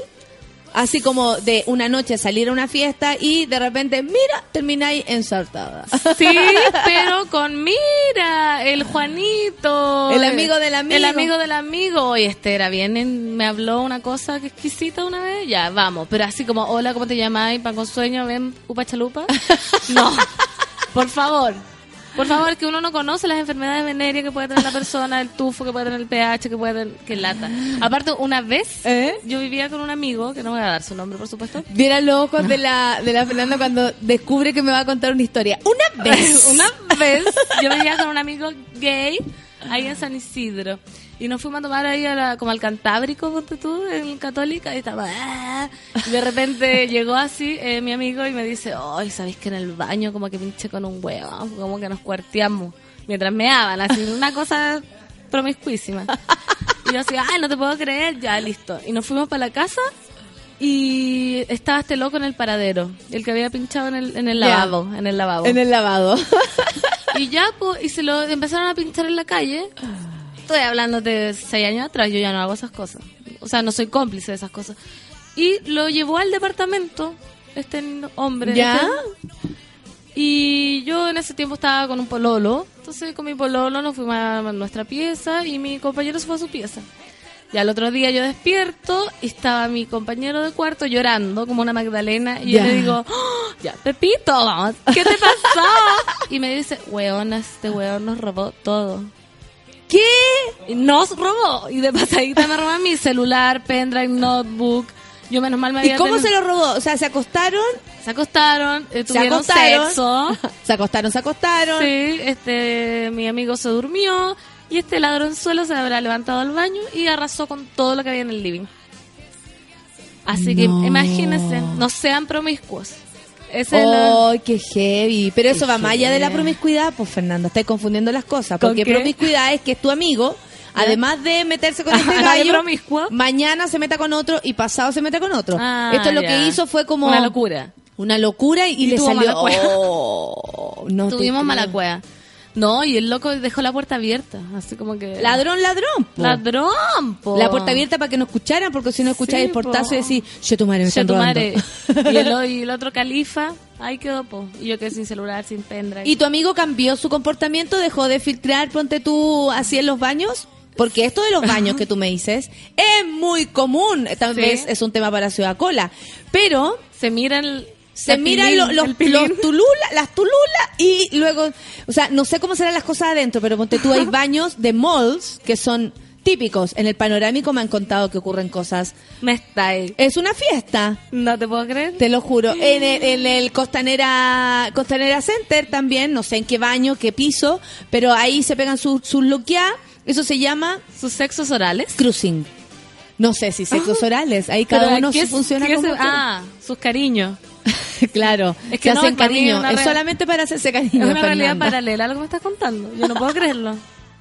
Así como de una noche salir a una fiesta y de repente, mira, termináis ensartada. Sí, pero con mira, el Juanito. El amigo del amigo. El amigo del amigo. Oye, este era bien, en- me habló una cosa que exquisita una vez. Ya, vamos. Pero así como, hola, ¿cómo te llamáis? Pan con sueño, ven, upa chalupa. No, por favor. Por favor, que uno no conoce las enfermedades venéreas que puede tener la persona, el tufo que puede tener el pH, que puede tener... Que lata. Aparte, una vez, ¿Eh? yo vivía con un amigo, que no voy a dar su nombre, por supuesto. Viera los ojos de la, de la Fernanda cuando descubre que me va a contar una historia. Una vez. Una vez yo vivía con un amigo gay ahí en San Isidro y nos fuimos a tomar ahí a la- como al Cantábrico, ponte tú, en Católica y estaba... "Ah". Y de repente llegó así eh, mi amigo y me dice, ay, ¿sabéis que en el baño como que pinche con un huevo? Como que nos cuarteamos mientras me daban, así, una cosa promiscuísima. Y yo así, ay, no te puedo creer, ya, listo. Y nos fuimos para la casa y estaba este loco en el paradero, el que había pinchado en el, en el lavabo, en el lavabo. En el lavado. Y ya, pues, y se lo empezaron a pinchar en la calle. Estoy hablando de seis años atrás, yo ya no hago esas cosas. O sea, no soy cómplice de esas cosas. Y lo llevó al departamento, este hombre. ¿Ya? este- y yo en ese tiempo estaba con un pololo. Entonces con mi pololo nos fuimos a nuestra pieza y mi compañero se fue a su pieza. Y al otro día yo despierto y estaba mi compañero de cuarto llorando como una Magdalena. Y yo le digo, "Oh, ya, Pepito, vamos, ¿qué te pasó? y me dice, weona, este weón nos robó todo. ¿Qué? Y nos robó. Y de pasadita me robó mi celular, pendrive, notebook. Yo menos mal me ¿Y había cómo tenido- se lo robó? O sea, se acostaron, Se acostaron, eh, se tuvieron acostaron, sexo. se acostaron, se acostaron. Sí, este, mi amigo se durmió y este ladronzuelo se habrá levantado al baño y arrasó con todo lo que había en el living. Así que imagínense, no sean promiscuos. La- ¡Ay, qué heavy! Pero eso Qué va más allá de la promiscuidad, pues Fernanda, estás confundiendo las cosas. ¿Con Porque qué? promiscuidad es que es tu amigo, además de meterse con este ¿De gallo, mañana se meta con otro y pasado se mete con otro. Ah, Esto lo ya. que hizo fue como... Una locura. Una locura y, Y le salió... Oh, no Tuvimos mala cueva. No, y el loco dejó la puerta abierta, así como que... Ladrón, ladrón. po. Ladrón, po. La puerta abierta para que no escucharan, porque si no escucháis Sí, el portazo po. y decís, yo tu madre me están tu madre. Y el, o- y el otro califa, ahí quedó, po. Y yo quedé sin celular, sin pendrive. ¿Y tu amigo cambió su comportamiento? ¿Dejó de filtrar, ponte tú, así en los baños? Porque esto de los baños que tú me dices es muy común. Tal Sí. vez es un tema para Ciudad Cola. Pero se miran... se miran lo- los, los tulula, las tululas y luego, o sea, no sé cómo serán las cosas adentro, pero ponte tú, hay baños de malls que son típicos. En el panorámico me han contado que ocurren cosas. Me está ahí. Es una fiesta. No te puedo creer. Te lo juro. En el, en el Costanera Costanera Center también, no sé en qué baño, qué piso, pero ahí se pegan sus loqueadas. Eso se llama ¿Sus sexos orales? cruising. No sé si sexos orales. Ahí cada Pero, uno ¿qué funciona qué como. Ah, sus cariños. claro. Es que se no, hacen cariño. es solamente para hacerse cariño. Es una realidad Fernanda. paralela a lo que me estás contando. Yo no puedo creerlo.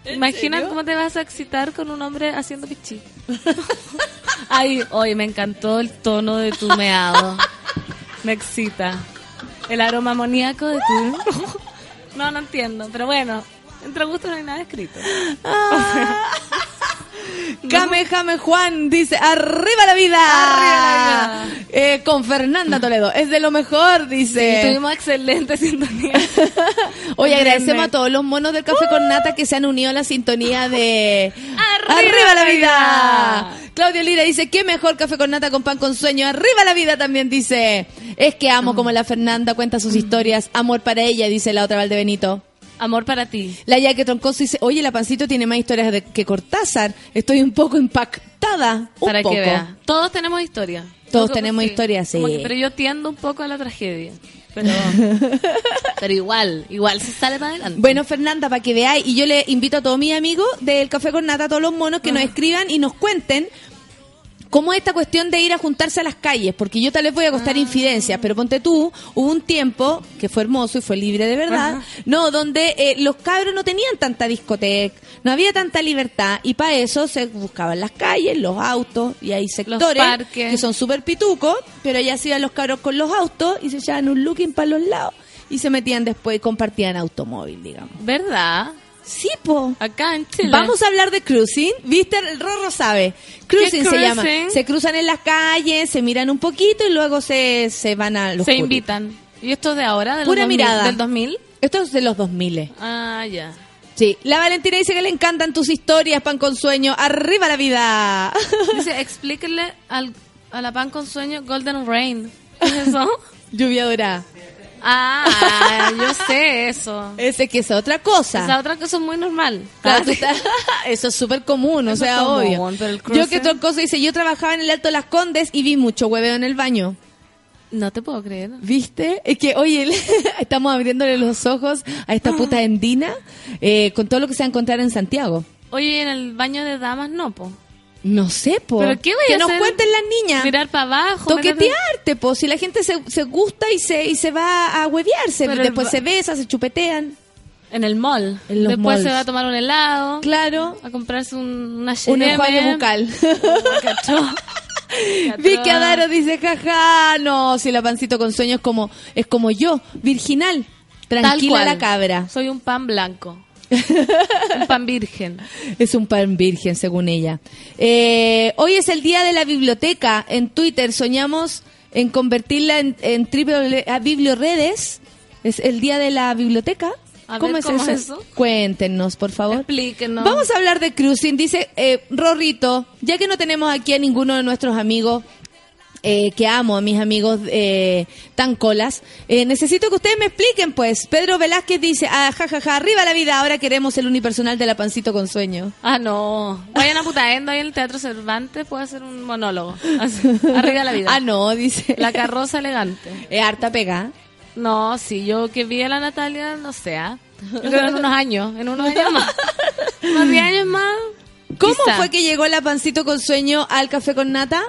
Imagina cómo te vas a excitar con un hombre haciendo pichí. Ay, hoy me encantó el tono de tu meado. Me excita. El aroma amoníaco de tu... No, no entiendo. Pero bueno, entre gustos no hay nada escrito. Jame Jame Juan dice, arriba la vida. Arriba la vida. Eh, con Fernanda Toledo, es de lo mejor, dice. Tuvimos excelente sintonía. Oye, agradecemos a todos los monos del Café con Nata que se han unido a la sintonía de ¡Arriba la la vida! vida! Claudio Lira dice, qué mejor café con nata con pan con sueño. ¡Arriba la vida! También dice, es que amo como la Fernanda cuenta sus historias. Amor para ella, dice la otra Valdebenito. Amor para ti. La Yaque Troncoso dice, oye, la Pancito tiene más historias de- que Cortázar. Estoy un poco impactada. Un para poco. que vea. Todos tenemos historia. Todos tenemos historia, sí. como que- pero yo tiendo un poco a la tragedia. Pero, pero igual, igual se sale para adelante. Bueno, Fernanda, para que veáis, y yo le invito a todos mis amigos del Café con Nata, a todos los monos, que nos escriban y nos cuenten cómo es esta cuestión de ir a juntarse a las calles, porque yo tal vez voy a costar infidencias, pero ponte tú, hubo un tiempo que fue hermoso y fue libre de verdad, no, donde eh, los cabros no tenían tanta discoteca, no había tanta libertad, y para eso se buscaban las calles, los autos, y hay sectores que son súper pitucos, pero ya se iban los cabros con los autos y se echaban un looking para los lados. Y se metían después y compartían automóvil, digamos. ¿Verdad? Sí, po. Acá en Chile. Vamos a hablar de cruising. ¿Viste? El Rorro sabe. Cruising se llama. Se cruzan en las calles, se miran un poquito y luego se, se van a los Se invitan. ¿Y esto es de ahora? ¿Del Pura 2000? mirada. ¿Del 2000? Esto es de los 2000. Ah, ya. Sí. La Valentina dice que le encantan tus historias, pan con sueño. ¡Arriba la vida! Dice, explíquenle al, a la pan con sueño Golden Rain. ¿Qué es eso? Lluvia dorada. Ah, yo sé eso. Ese que es otra cosa. Esa otra cosa es muy normal. Claro, eso es súper común, o sea, común, obvio. Yo que otra cosa dice, yo trabajaba en el Alto Las Condes y vi mucho hueveo en el baño. No te puedo creer. ¿Viste? Es que, oye, estamos abriéndole los ojos a esta puta endina eh, con todo lo que se va a encontrar en Santiago. Oye, en el baño de damas no, po. No sé, po. ¿Pero qué voy que nos cuenten las niñas. Mirar para abajo. Toquetearte, po. Si la gente se, se gusta y se, y se va a huevearse, Pero después se besa, se chupetean. En el mall. En los Después malls. se va a tomar un helado. Claro. A comprarse un, una Un enjuague bucal. Vicky Adaro dice, jaja, no, si la pancito con sueño es como, es como yo, virginal, tranquila la cabra. Soy un pan blanco. Un pan virgen. Es un pan virgen, según ella. Eh, hoy es el día de la biblioteca. En Twitter soñamos en convertirla en, en triple a biblioredes. Es el día de la biblioteca. A ¿Cómo, ver, es, ¿cómo eso? es eso? Cuéntenos, por favor. Explíquenos. Vamos a hablar de cruising. Dice eh, Rorrito, ya que no tenemos aquí a ninguno de nuestros amigos eh, que amo a mis amigos eh, tan colas. Eh, necesito que ustedes me expliquen, pues. Pedro Velázquez dice, ah, ja, ja, ja, arriba la vida, ahora queremos el unipersonal de la pancito con sueño. Ah, no. Vayan a Putaendo ahí en el Teatro Cervantes, puedo hacer un monólogo. Arriba la vida. Ah, no, dice. La carroza elegante. Es harta pega. No, sí, yo que vi a la Natalia, no sé. ¿ah? Yo creo en unos años, en unos años más. Unos 10 años más. ¿Cómo quizá. fue que llegó la pancito con sueño al café con nata?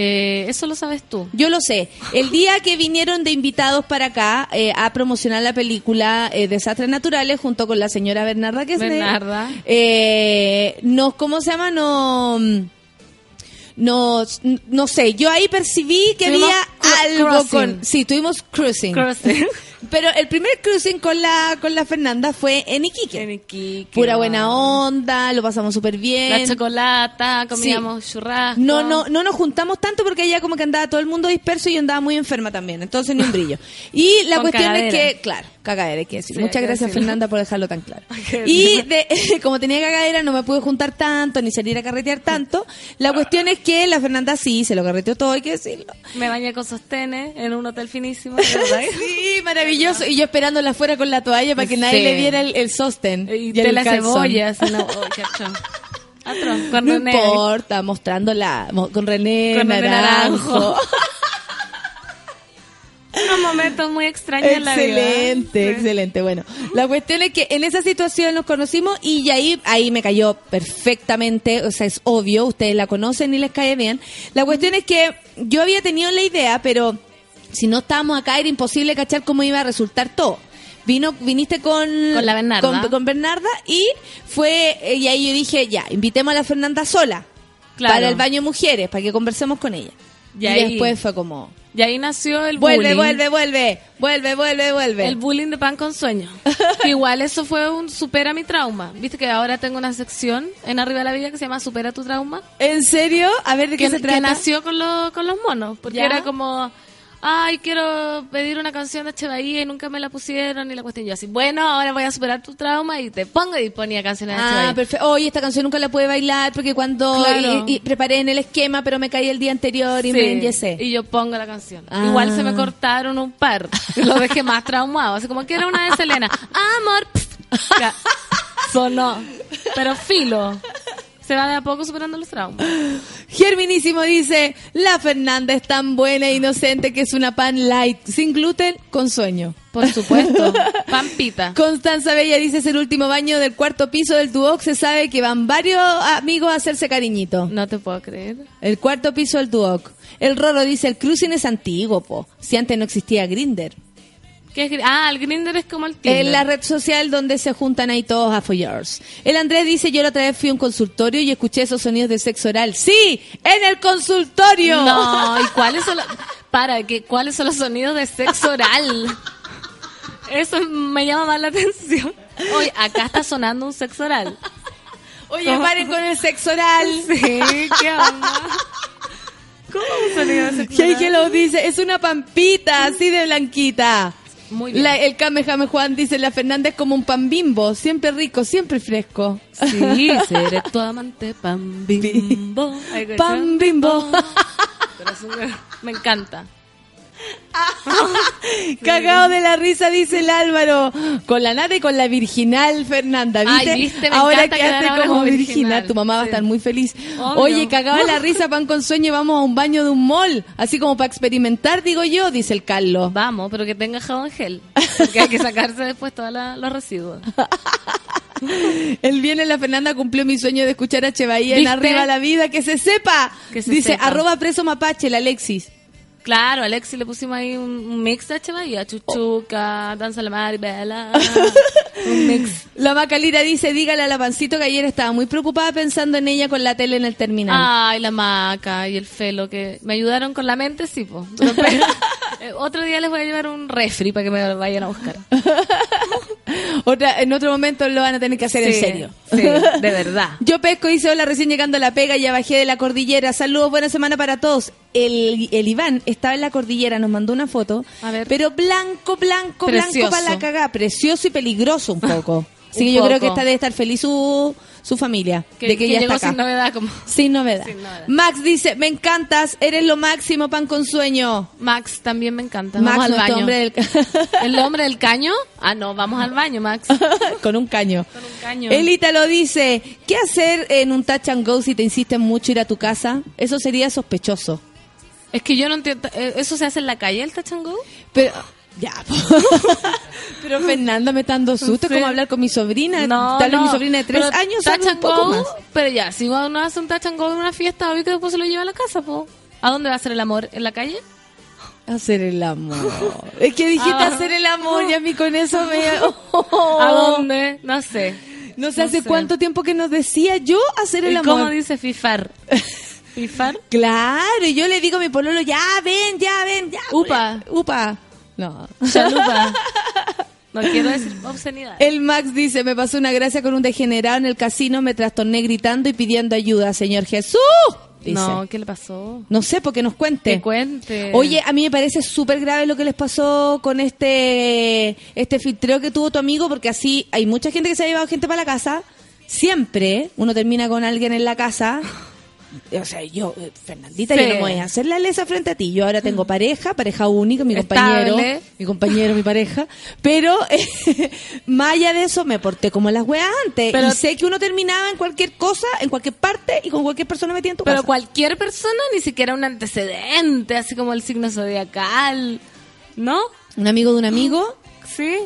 Eh, eso lo sabes tú. Yo lo sé. El día que vinieron de invitados para acá eh, a promocionar la película eh, Desastres Naturales junto con la señora Bernarda que Bernarda. eh, nos, ¿cómo se llama? No, no, no sé. Yo ahí percibí que había algo con, sí, tuvimos cruising. Cruising. Pero el primer cruising con la con la Fernanda fue en Iquique. En Iquique, Pura buena onda, lo pasamos súper bien. La chocolata, comíamos churrasco. No, no, no nos juntamos tanto porque ella como que andaba todo el mundo disperso y yo andaba muy enferma también, entonces ni un brillo. Y la Con cuestión es que, claro, cagadera hay que decir. Sí, Muchas gracias decirlo. Fernanda por dejarlo tan claro. Y de, como tenía cagadera no me pude juntar tanto ni salir a carretear tanto. La cuestión es que la Fernanda sí, se lo carreteó todo, hay que decirlo. Me bañé con sostenes en un hotel finísimo. ¿verdad? Sí, maravilloso. Y yo esperándola afuera con la toalla para que nadie le viera el, el sostén. Y de las cebollas. No, oh, Con No René. importa, mostrándola mo- con René, Con René Naranjo. Naranjo. Unos momentos muy extraños en la vida. Excelente, excelente. Bueno, la cuestión es que en esa situación nos conocimos y ahí, ahí me cayó perfectamente, o sea, es obvio, ustedes la conocen y les cae bien. La cuestión es que yo había tenido la idea, pero si no estábamos acá era imposible cachar cómo iba a resultar todo. Vino, viniste con, Con la Bernarda. con, con Bernarda y fue, y ahí yo dije, ya, invitemos a la Fernanda sola. Claro. Para el baño mujeres, para que conversemos con ella. Y Y, ahí- después fue como, Y ahí nació el Vuelve, bullying. vuelve, vuelve. Vuelve, vuelve, vuelve. El bullying de pan con sueño. Igual eso fue un supera mi trauma. Viste que ahora tengo una sección en Arriba de la Vida que se llama Supera tu trauma. ¿En serio? A ver, ¿de qué Que, se que trata? nació con, los con los monos. Porque ¿Ya? era como, ay, quiero pedir una canción de Echevarría y nunca me la pusieron. Y la cuestión yo así, bueno, ahora voy a superar tu trauma y te pongo y ponía canciones de Ah, Echevarría. perfecto. Oye, esta canción nunca la pude bailar porque cuando Claro. y, y preparé en el esquema, pero me caí el día anterior y Sí, me enyesé. Y yo pongo la canción. Ah. Igual se me cortaron un par. Y lo dejé más traumado. Así como que era una de Selena. Amor. Ya. Sonó. Pero filo. Se va de a poco superando los traumas. Germinísimo dice, la Fernanda es tan buena e inocente que es una pan light, sin gluten, con sueño. Por supuesto. Pampita. Constanza Bella dice, es el último baño del cuarto piso del Duoc, se sabe que van varios amigos a hacerse cariñito. No te puedo creer. El cuarto piso del Duoc. El Roro dice, el cruising es antiguo, po. Si antes no existía Grinder. ¿Qué es ah, el Grinder es como el Tinder. En la red social donde se juntan ahí todos a followers. El Andrés dice, yo la otra vez fui a un consultorio y escuché esos sonidos de sexo oral. ¡Sí! ¡En el consultorio! No, ¿y cuáles son los... Para, que ¿cuáles son los sonidos de sexo oral? Eso me llama más la atención. Oye, acá está sonando un sexo oral. Oye, paren con el sexo oral. Sí, ¿qué onda? ¿Cómo un sonido de sexo Hey oral? Hello dice, es una pampita, así de blanquita. Muy bien. La- el Kamehame Juan dice, la Fernanda es como un pan bimbo, siempre rico, siempre fresco. Sí, seré tu amante pan bimbo. Pan bimbo. Pero es un- Me encanta. Cagado de la risa, dice el Álvaro. Con la nata y con la virginal Fernanda, ¿viste? Ay, ¿viste? Me ahora quedaste ahora como virginal. virginal. Tu mamá va a estar muy feliz. Obvio. Oye, cagado de la risa, pan con sueño, vamos a un baño de un mall. Así como para experimentar, digo yo, dice el Carlos. Vamos, pero que tenga jabón gel. Porque hay que sacarse después todos los residuos. El viernes la Fernanda cumplió mi sueño de escuchar a Bahía en. Arriba la Vida. ¡Que se sepa! Que se dice, sepa. arroba preso mapache, la Alexis. Claro, a Alexi le pusimos ahí un, un mix de Echevarría. Chuchuca, Danza la Maribela. un mix. La Macalira dice, dígale a la pancito que ayer estaba muy preocupada pensando en ella con la tele en el terminal. Ay, la maca y el felo que me ayudaron con la mente, sí, po. Pero, eh, otro día les voy a llevar un refri para que me vayan a buscar. Otra, en otro momento lo van a tener que hacer en serio. Sí, de verdad. Yo pesco, dice, hola, recién llegando a la pega, ya bajé de la cordillera. Saludos, buena semana para todos. El, el Iván estaba en la cordillera, nos mandó una foto, A ver. pero blanco, blanco, blanco para la cagada, precioso y peligroso un poco. Así que yo creo que está debe estar feliz su, su familia, Que, de que, que ya llegó está acá. sin novedad como... Sin novedad. Sin novedad. Max dice, me encantas, eres lo máximo, pan con sueño. Max también me encanta. Max, vamos al baño. hombre del... ¿El hombre del caño? Ah, no, vamos al baño, Max. con un caño. Con un caño. El Ítalo dice, ¿qué hacer en un touch and go si te insisten mucho ir a tu casa? Eso sería sospechoso. Es que yo no entiendo. eh, ¿Eso se hace en la calle, el touch and go? Pero, ya. Pero Fernanda me está dando susto, Sí. como hablar con mi sobrina. No, Tal vez no. mi sobrina de tres Pero años sabe un and poco go, más. Pero ya, si uno hace un touch and go en una fiesta, obvio que después se lo lleva a la casa, po. ¿A dónde va a ser el amor? ¿En la calle? Hacer el amor. Es que dijiste Ah. hacer el amor y a mí con eso me... ¿A dónde? No sé. No sé No hace sé. cuánto tiempo que nos decía yo hacer el ¿Y amor. cómo dice fifar? ¿Fifar? Claro, y yo le digo a mi pololo, ya ven, ya ven, ya. Upa. Upa. No. Chalupa. No quiero decir obscenidad. El Max dice, me pasó una gracia con un degenerado en el casino, me trastorné gritando y pidiendo ayuda, Señor Jesús. Dice. No, No, ¿qué le pasó? sé, porque nos cuente. Que cuente. Oye, a mí me parece súper grave lo que les pasó con este este filtreo que tuvo tu amigo, porque así hay mucha gente que se ha llevado gente para la casa. Siempre uno termina con alguien en la casa. O sea, yo, eh, Fernandita, Sí. yo no voy a hacer la lesa frente a ti. Yo ahora tengo pareja, pareja única, mi compañero, Estable. mi compañero, mi pareja. Pero, eh, más allá de eso, me porté como las weas antes. Pero- y sé que uno terminaba en cualquier cosa, en cualquier parte, y con cualquier persona metida en tu Pero casa. cualquier persona, ni siquiera un antecedente, así como el signo zodiacal. ¿No? Un amigo de un amigo, Sí.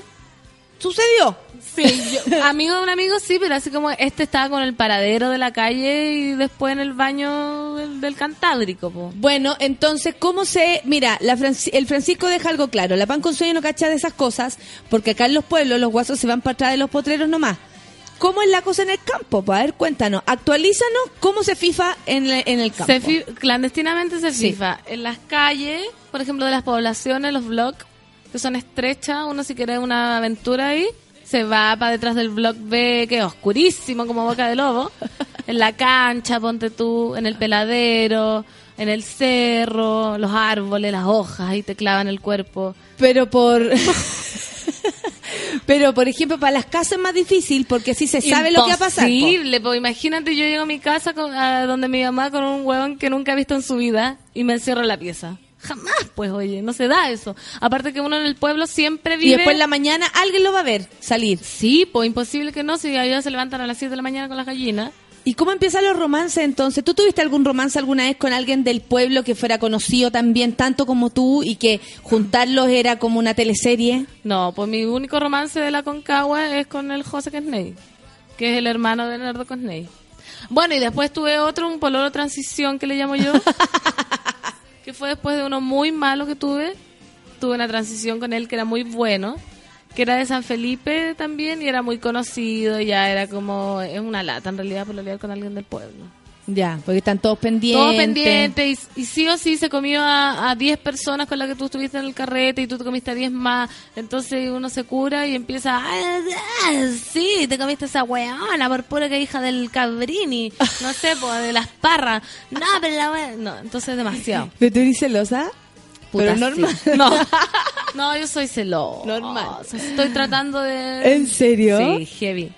sucedió. Sí, yo- amigo de un amigo sí, pero así como este estaba con el paradero de la calle y después en el baño del, del Cantábrico, po. Bueno, entonces, ¿cómo se...? Mira, la Franci- el Francisco deja algo claro. La pan con sueño no cacha de esas cosas, porque acá en los pueblos los guasos se van para atrás de los potreros nomás. ¿Cómo es la cosa en el campo? Pa? A ver, cuéntanos. Actualízanos cómo se FIFA en, la- en el campo. Se fi- clandestinamente se Sí. FIFA en las calles, por ejemplo, de las poblaciones, los blogs, que son estrechas, uno si quiere una aventura ahí, se va para detrás del blog B, que es oscurísimo como boca de lobo, en la cancha, ponte tú, en el peladero, en el cerro, los árboles, las hojas, y te clavan el cuerpo. Pero por... Pero, por ejemplo, para las casas es más difícil porque así se sabe lo que va a pasar. po. Imposible, pues imagínate yo llego a mi casa con- a donde mi mamá con un huevón que nunca ha visto en su vida y me encierro en la pieza. Jamás, pues oye, no se da eso. Aparte que uno en el pueblo siempre vive... Y después en la mañana alguien lo va a ver salir. Sí, pues imposible que no, si ellos se levantan a las 7 de la mañana con las gallinas. ¿Y cómo empiezan los romances entonces? ¿Tú tuviste algún romance alguna vez con alguien del pueblo que fuera conocido también tanto como tú y que juntarlos era como una teleserie? No, pues mi único romance de la Concagua es con el José Kesney, que es el hermano de Leonardo Kesney. Bueno, y después tuve otro, un pololo transición que le llamo yo, que fue después de uno muy malo que tuve. Tuve una transición con él que era muy bueno, que era de San Felipe también y era muy conocido, ya era como, es una lata en realidad por lidiar con alguien del pueblo. Ya, porque están todos pendientes. Todo pendiente y, y sí o sí se comió a a 10 personas con las que tú estuviste en el carrete y tú te comiste a 10 más. Entonces uno se cura y empieza, "Ah, ah, sí, te comiste esa weona por pura que hija del cabrini. No sé, pues de las parras. No, pero la wea- No, entonces demasiado. ¿Pero tú eres celosa? Puta, Pero normal. sí. No. no, yo soy celosa. Normal. Estoy tratando de... ¿En serio? Sí, heavy.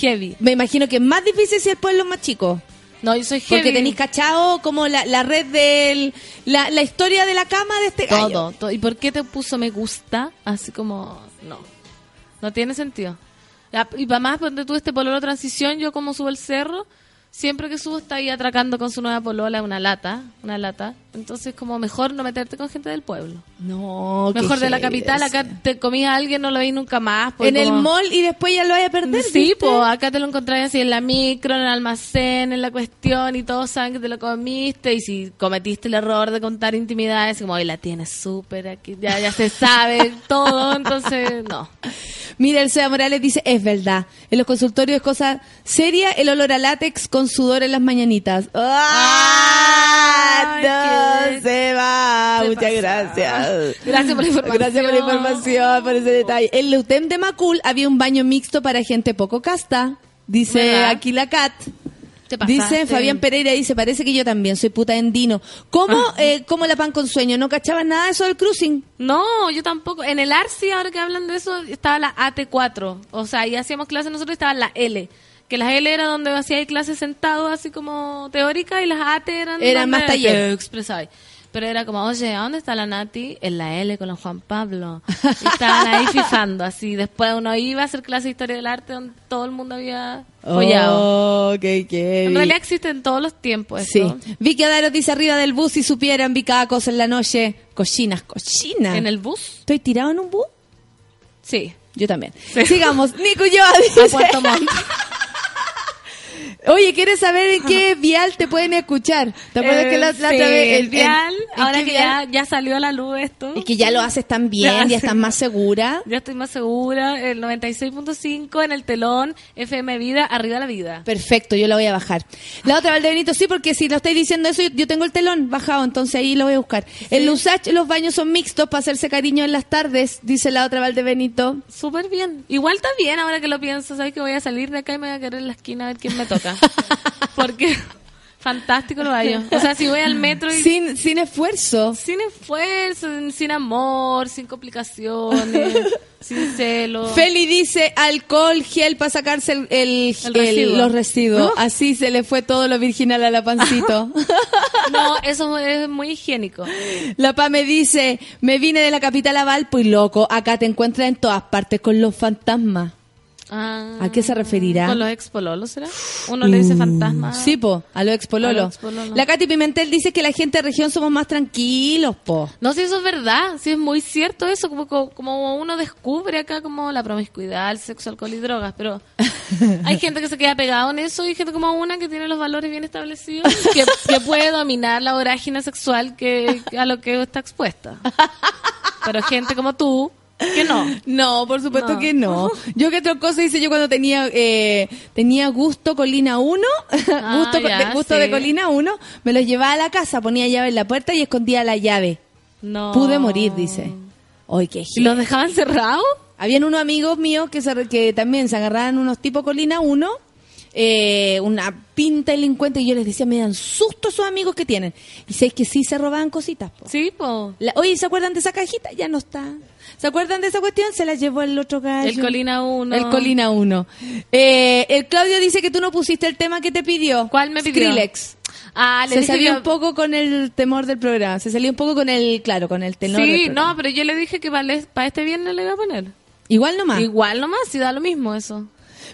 Heavy. Me imagino que es más difícil si el pueblo es más chico. No, yo soy heavy. Porque tenéis cachado como la, la red del... La, la historia de la cama de este gallo. Todo, todo. ¿Y por qué te puso me gusta? Así como, no. No tiene sentido. Y para más, donde tuve este pololo transición, yo como subo el cerro, siempre que subo está ahí atracando con su nueva polola una lata, una lata. Entonces como mejor no meterte con gente del pueblo. No, Mejor de la capital, acá te comías a alguien, no lo veis nunca más. pues En el mall y después ya lo vaya a perder. Sí, pues acá te lo encontrás así en la micro, en el almacén, en la cuestión y todos saben que te lo comiste y si cometiste el error de contar intimidades, como hoy la tienes súper aquí, ya, ya se sabe todo, entonces no. Mira, el Seba Morales dice, es verdad, en los consultorios es cosa seria el olor a látex con sudor en las mañanitas. ¡Ah! Ay, Seba! te Muchas gracias. Gracias por la información. Gracias por la información, por ese detalle. En la UTEM de Macul había un baño mixto para gente poco casta, dice ¿Verdad? aquí la Cat. Dice Fabián Pereira, dice, parece que yo también soy puta endino. ¿Cómo, Ah. eh, cómo la pan con sueño? ¿No cachaban nada de eso del cruising? No, yo tampoco. En el ARSI, ahora que hablan de eso, estaba la AT4. O sea, ahí hacíamos clases nosotros y estaba la L. Que las L era donde hacía clases sentado, así como teórica, y las AT eran, Eran donde más taller. expresabas. Pero era como, oye, ¿a dónde está la Nati? En la L con los Juan Pablo. Y estaban ahí fijando, así. Después uno iba a hacer clase de historia del arte donde todo el mundo había follado. Oh, qué en realidad existen todos los tiempos. Sí. esto. Vicky Adaros dice arriba del bus si supieran cosa en la noche. Cochinas, cochinas. ¿En el bus? ¿Estoy tirado en un bus? Sí. Yo también. Sí. Sigamos. Nico yo A dice. Puerto Montt. Oye, ¿quieres saber en qué vial te pueden escuchar? ¿Te acuerdas Eh, que la, la sí, otra vez el vial, ¿en ahora que vial? ya, ya salió a la luz esto. Y que ya lo haces tan bien, Ya, sí. estás más segura. Ya estoy más segura. El 96.5 en el telón, FM Vida, arriba la vida. Perfecto, yo la voy a bajar. La otra, Valdebenito, sí, porque si lo estáis diciendo eso, yo, yo tengo el telón bajado, entonces ahí lo voy a buscar. En Lusach los baños son mixtos para hacerse cariño en las tardes, dice la otra Valdebenito. Súper bien. Igual está bien ahora que lo pienso. Sabes que voy a salir de acá y me voy a quedar en la esquina a ver quién me toca. Porque fantástico lo baño. O sea, si voy al metro y Sin, sin esfuerzo. sin esfuerzo, sin amor, sin complicaciones, sin celos. Feli dice alcohol, gel para sacarse el, el- El el- residuo. los residuos. ¿No? Así se le fue todo lo virginal a la pancito. No, eso es muy higiénico. la pa me dice, me vine de la capital a Valpo y loco, acá te encuentras en todas partes con los fantasmas. Ah, ¿A qué se referirá? ¿Con los expololos será? Uno le dice fantasma. Sí, po, a los expololos. los expololos. La Katy Pimentel dice que la gente de región somos más tranquilos, po. No, sí, eso es verdad, sí es muy cierto eso, como, como, como uno descubre acá como la promiscuidad, el sexo, alcohol y drogas, pero hay gente que se queda pegado en eso y gente como una que tiene los valores bien establecidos, que, que puede dominar la vorágine sexual que a lo que está expuesta. Pero gente como tú, que no. No, por supuesto No. que no. Yo que otra cosa hice yo cuando tenía eh, tenía gusto Colina 1, Ah, gusto, ya, de, gusto sí. de Colina 1, me los llevaba a la casa, ponía llave en la puerta y escondía la llave. No. Pude morir, dice. Hoy qué ¿Y los dejaban cerrados? Habían unos amigos míos que, se, que también se agarraban unos tipo Colina 1, eh, una pinta delincuente, y yo les decía, me dan susto esos amigos que tienen. Y sé que sí se robaban cositas. po. Sí, po. La- Oye, ¿se acuerdan de esa cajita? Ya no está. ¿Se acuerdan de esa cuestión? Se la llevó el otro gallo. El Colina 1. El Colina 1. Eh, el Claudio dice que tú no pusiste el tema que te pidió. ¿Cuál me pidió? Skrillex. Ah, le Se dije salió un poco con el temor del programa. Se salió un poco con el, claro, con el tenor. Sí, no, pero yo le dije que para este viernes le iba a poner. Igual nomás. Igual nomás, si da lo mismo eso.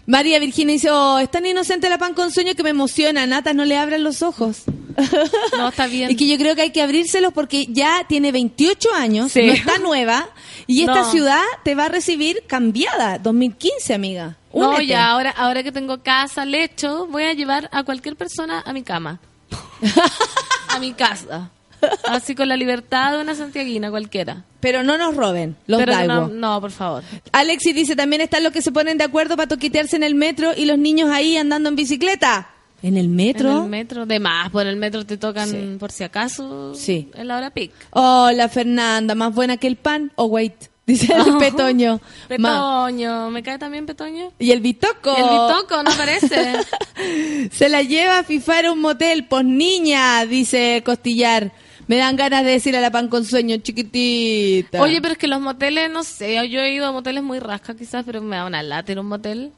María Virginia dice, oh, es tan inocente la pan con sueño que me emociona. Nata, no le abran los ojos. No, está bien. Y que yo creo que hay que abrírselos porque ya tiene 28 años, Sí. no está nueva, y esta No. ciudad te va a recibir cambiada. 2015, amiga. No, Únete. ya ahora, ahora que tengo casa, lecho, voy a llevar a cualquier persona a mi cama. a mi casa. Así con la libertad de una santiaguina cualquiera. Pero no nos roben los Pero no, no, por favor. Alexis dice, también están los que se ponen de acuerdo para toquetearse en el metro y los niños ahí andando en bicicleta. ¿En el metro? En el metro, de más, por el metro te tocan por si acaso Sí. en la hora pic. Hola, Fernanda, más buena que el pan. Oh, wait, dice el Oh. petoño. Ma- Petoño, ¿me cae también Petoño? Y el bitoco. Y el bitoco, no parece. Se la lleva a fifar a un motel, pues niña, dice Costillar. Me dan ganas de decir a la pan con sueño, chiquitita. Oye, pero es que los moteles, no sé, yo he ido a moteles muy rasca quizás, pero me da una lata a un motel.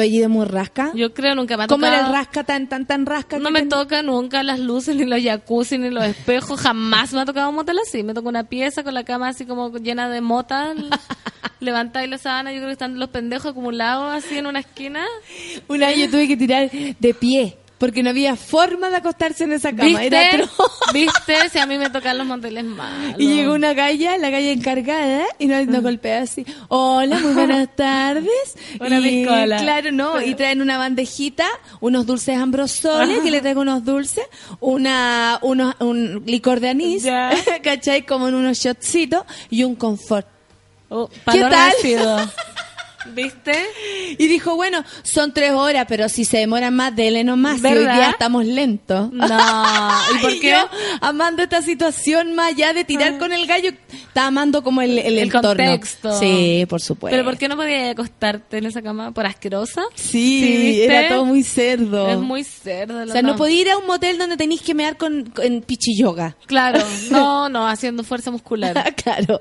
¿Tú has ido muy rasca? Yo creo nunca me ha ¿Cómo era el rasca tan, tan, tan rasca? No me ten- toca nunca las luces, ni los jacuzzi, ni los espejos. Jamás me ha tocado un motel así. Me toca una pieza con la cama así como llena de mota. Levantáis la sábana, yo creo que están los pendejos acumulados así en una esquina. Una vez yo tuve que tirar de pie, porque no había forma de acostarse en esa cama. Era ¿Viste? ¿Viste? Si a mí me tocan los moteles malos. Y llegó una galla, la galla encargada, y nos, nos golpea así. Hola, muy buenas tardes. Una y, piscola. Claro, no, y traen una bandejita, unos dulces ambrosoles, que le traigo unos dulces, una, unos, un licor de anís. ¿cachai? Como en unos shotcitos, y un confort. Oh, ¿Qué tal? ¿Viste? Y dijo, bueno, son tres horas, pero si se demoran más, dele nomás, si hoy ¿Verdad? día estamos lentos. No. ¿Y por qué? yo, amando esta situación más allá de tirar con el gallo, estaba amando como el, el, El entorno. contexto. Sí, por supuesto. ¿Pero por qué no podías acostarte en esa cama? ¿Por asquerosa? Sí, era todo muy cerdo. Es muy cerdo. o sea, no podía ir a un motel donde tenéis que mear con, con pichiyoga. Claro, no, no, haciendo fuerza muscular. claro.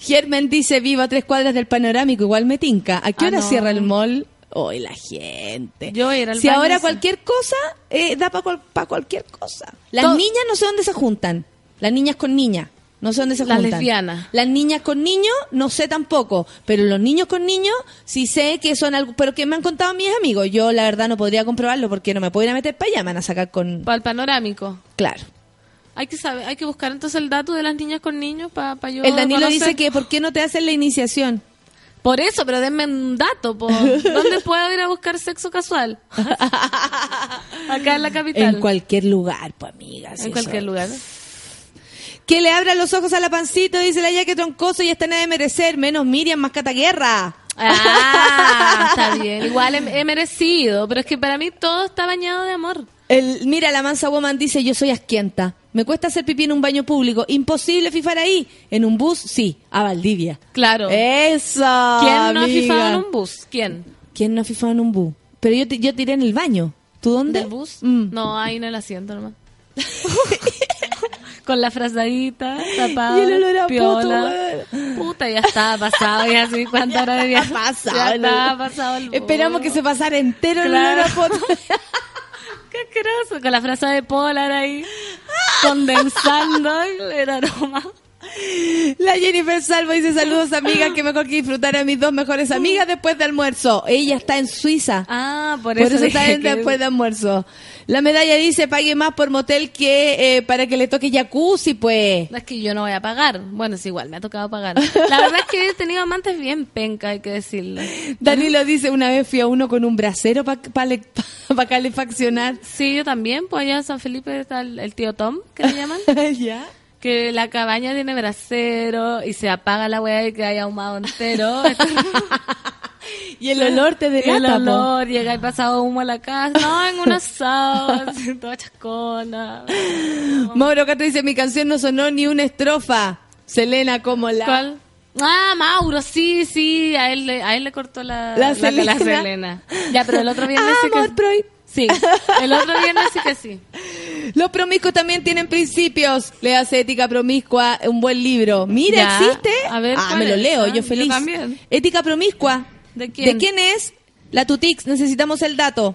Germen dice, vivo a tres cuadras del panorámico, igual me tinca. ¿A qué Ah, hora no. cierra el mall? Hoy la gente. Yo voy a ir al si ahora cualquier cosa eh, da para cualquier cosa. Las niñas no sé dónde se juntan. Las niñas con niñas. No sé dónde se Las juntan. lesbianas. Las niñas con niños, no sé tampoco. Pero los niños con niños, sí sé que son algo. Pero que me han contado mis amigos. Yo, la verdad, no podría comprobarlo porque no me puedo ir a meter para allá. Me van a sacar con. Para el panorámico. Claro. Hay que saber, hay que buscar entonces el dato de las niñas con niños para yo El Danilo conocer. dice que, ¿por qué no te hacen la iniciación? Por eso, pero denme un dato, po. ¿Dónde puedo ir a buscar sexo casual? Acá en la capital. En cualquier lugar, pues, amigas. En cualquier lugar. Que le abra los ojos a la pancito, dice la ya que troncoso y está nada de merecer, menos Miriam Mascata Guerra. Ah, está bien. Igual he, he merecido, pero es que para mí todo está bañado de amor. El, mira, la mansa woman dice, yo soy asquienta. Me cuesta hacer pipí en un baño público. Imposible fifar ahí. En un bus, sí. A Valdivia. Claro. Eso. ¿Quién no ha fifado en un bus? ¿Quién? ¿Quién no ha fifado en un bus? Pero yo, yo tiré en el baño. ¿Tú dónde? ¿En el bus? Mm. No, ahí en el asiento nomás. Con la frazadita, tapada, Y el olor a piola. Puta, ya estaba pasado, ya así, ¿cuántas horas de viaje? pasado Ya el- estaba pasado el bus. Esperamos que se pasara entero el Claro. olor a poto. Con la frase de Polar ahí, condensando el aroma. La Jennifer Salvo dice saludos amigas, que mejor que disfrutar a mis dos mejores amigas después de almuerzo. Ella está en Suiza. Ah, por Por eso, eso, está en que- después de almuerzo. La medalla dice pague más por motel que eh, para que le toque jacuzzi, pues. No, Es que yo no voy a pagar. Bueno, es igual, me ha tocado pagar. La verdad es que he tenido amantes bien penca, hay que decirlo. Danilo dice, una vez fui a uno con un brasero para calefaccionar. Sí, yo también, pues allá en San Felipe está el, el tío Tom, que le llaman. ¿Ya? Que la cabaña tiene brasero y se apaga la weá y que hay ahumado entero. Y el olor te Y el delata, po. olor, llega y pasado humo a la casa. No, en un asado, toda chascona. Mauro Cato dice, mi canción no sonó ni una estrofa. Selena, como la... ¿Cuál? Ah, Mauro, sí, sí, a él le, a él le cortó la, La la- Selena. la Selena. Ya, pero el otro viernes sí Amor que sí. El otro viernes sí que sí. Los promiscuos también tienen principios. Le hace Ética Promiscua, un buen libro. Mira, Ya. ¿existe? A ver, ah, ¿cuál me lo leo, Ah, yo yo feliz. también. Ética Promiscua. ¿De quién? es? La Tutix, necesitamos el dato.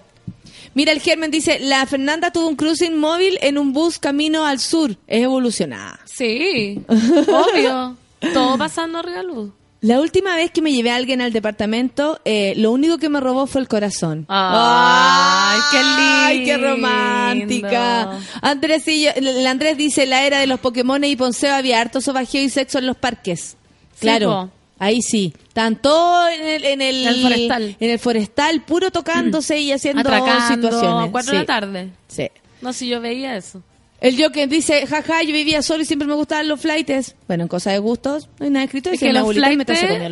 Mira, el Germen dice, la Fernanda tuvo un cruising móvil en un bus camino al sur. Es evolucionada. Sí, obvio. Todo pasando arriba de la luz. La última vez que me llevé a alguien al departamento, eh, lo único que me robó fue el corazón. Ay, qué ¡Ay, qué lindo! romántica! Andrés, y yo- el Andrés dice, la era de los Pokémon y Ponceo había harto sobajeo y sexo en los parques. Claro, ahí sí. Todos en el, en el, El forestal. en el forestal, puro tocándose y haciendo Atracando situaciones. a cuatro Sí, de la tarde. Sí. No, si yo veía eso. El Joker dice, jaja, yo vivía solo y siempre me gustaban los flights. Bueno, en cosa de gustos, no hay nada escrito. Es que los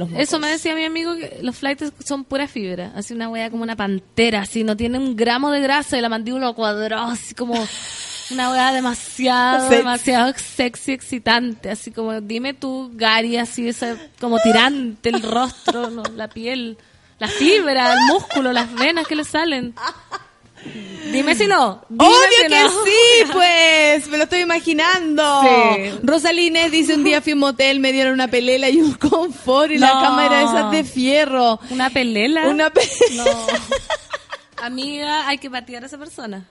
mocos. eso me decía mi amigo, que los flights son pura fibra. Así una wea como una pantera, así no tiene un gramo de grasa y la mandíbula cuadrada, así como una wea demasiado, Sexy. demasiado sexy, excitante. Así como, dime tú, Gary, así esa, como tirante, el rostro, no, la piel, la fibra, el músculo, las venas que le salen. Dime si no. Dime Obvio si que no. sí, pues, me lo estoy imaginando. Sí. Rosalines dice, un día fui a un motel, me dieron una pelela y un confort y la No. era esas de fierro. Una pelela. Una pe- No. Amiga, hay que patear a esa persona.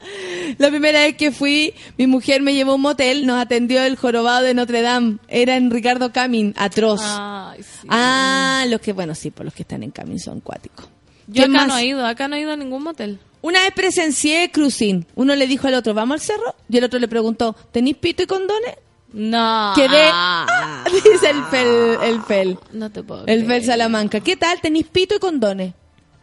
La primera vez que fui, mi mujer me llevó a un motel, nos atendió el jorobado de Notre Dame. Era en Ricardo Camin, atroz. Ay, sí. Ah, los que, bueno, sí, por los que están en Camin son cuáticos. Yo ¿Quién acá más? no he ido, acá no he ido a ningún motel. Una vez presencié cruising. Uno le dijo al otro, ¿vamos al cerro? Y el otro le preguntó, ¿tenís pito y condones? No. Quedé, Ah. dice el Fel, el Fel. No te puedo. El. Fel Salamanca. ¿Qué tal? ¿Tenís pito y condones?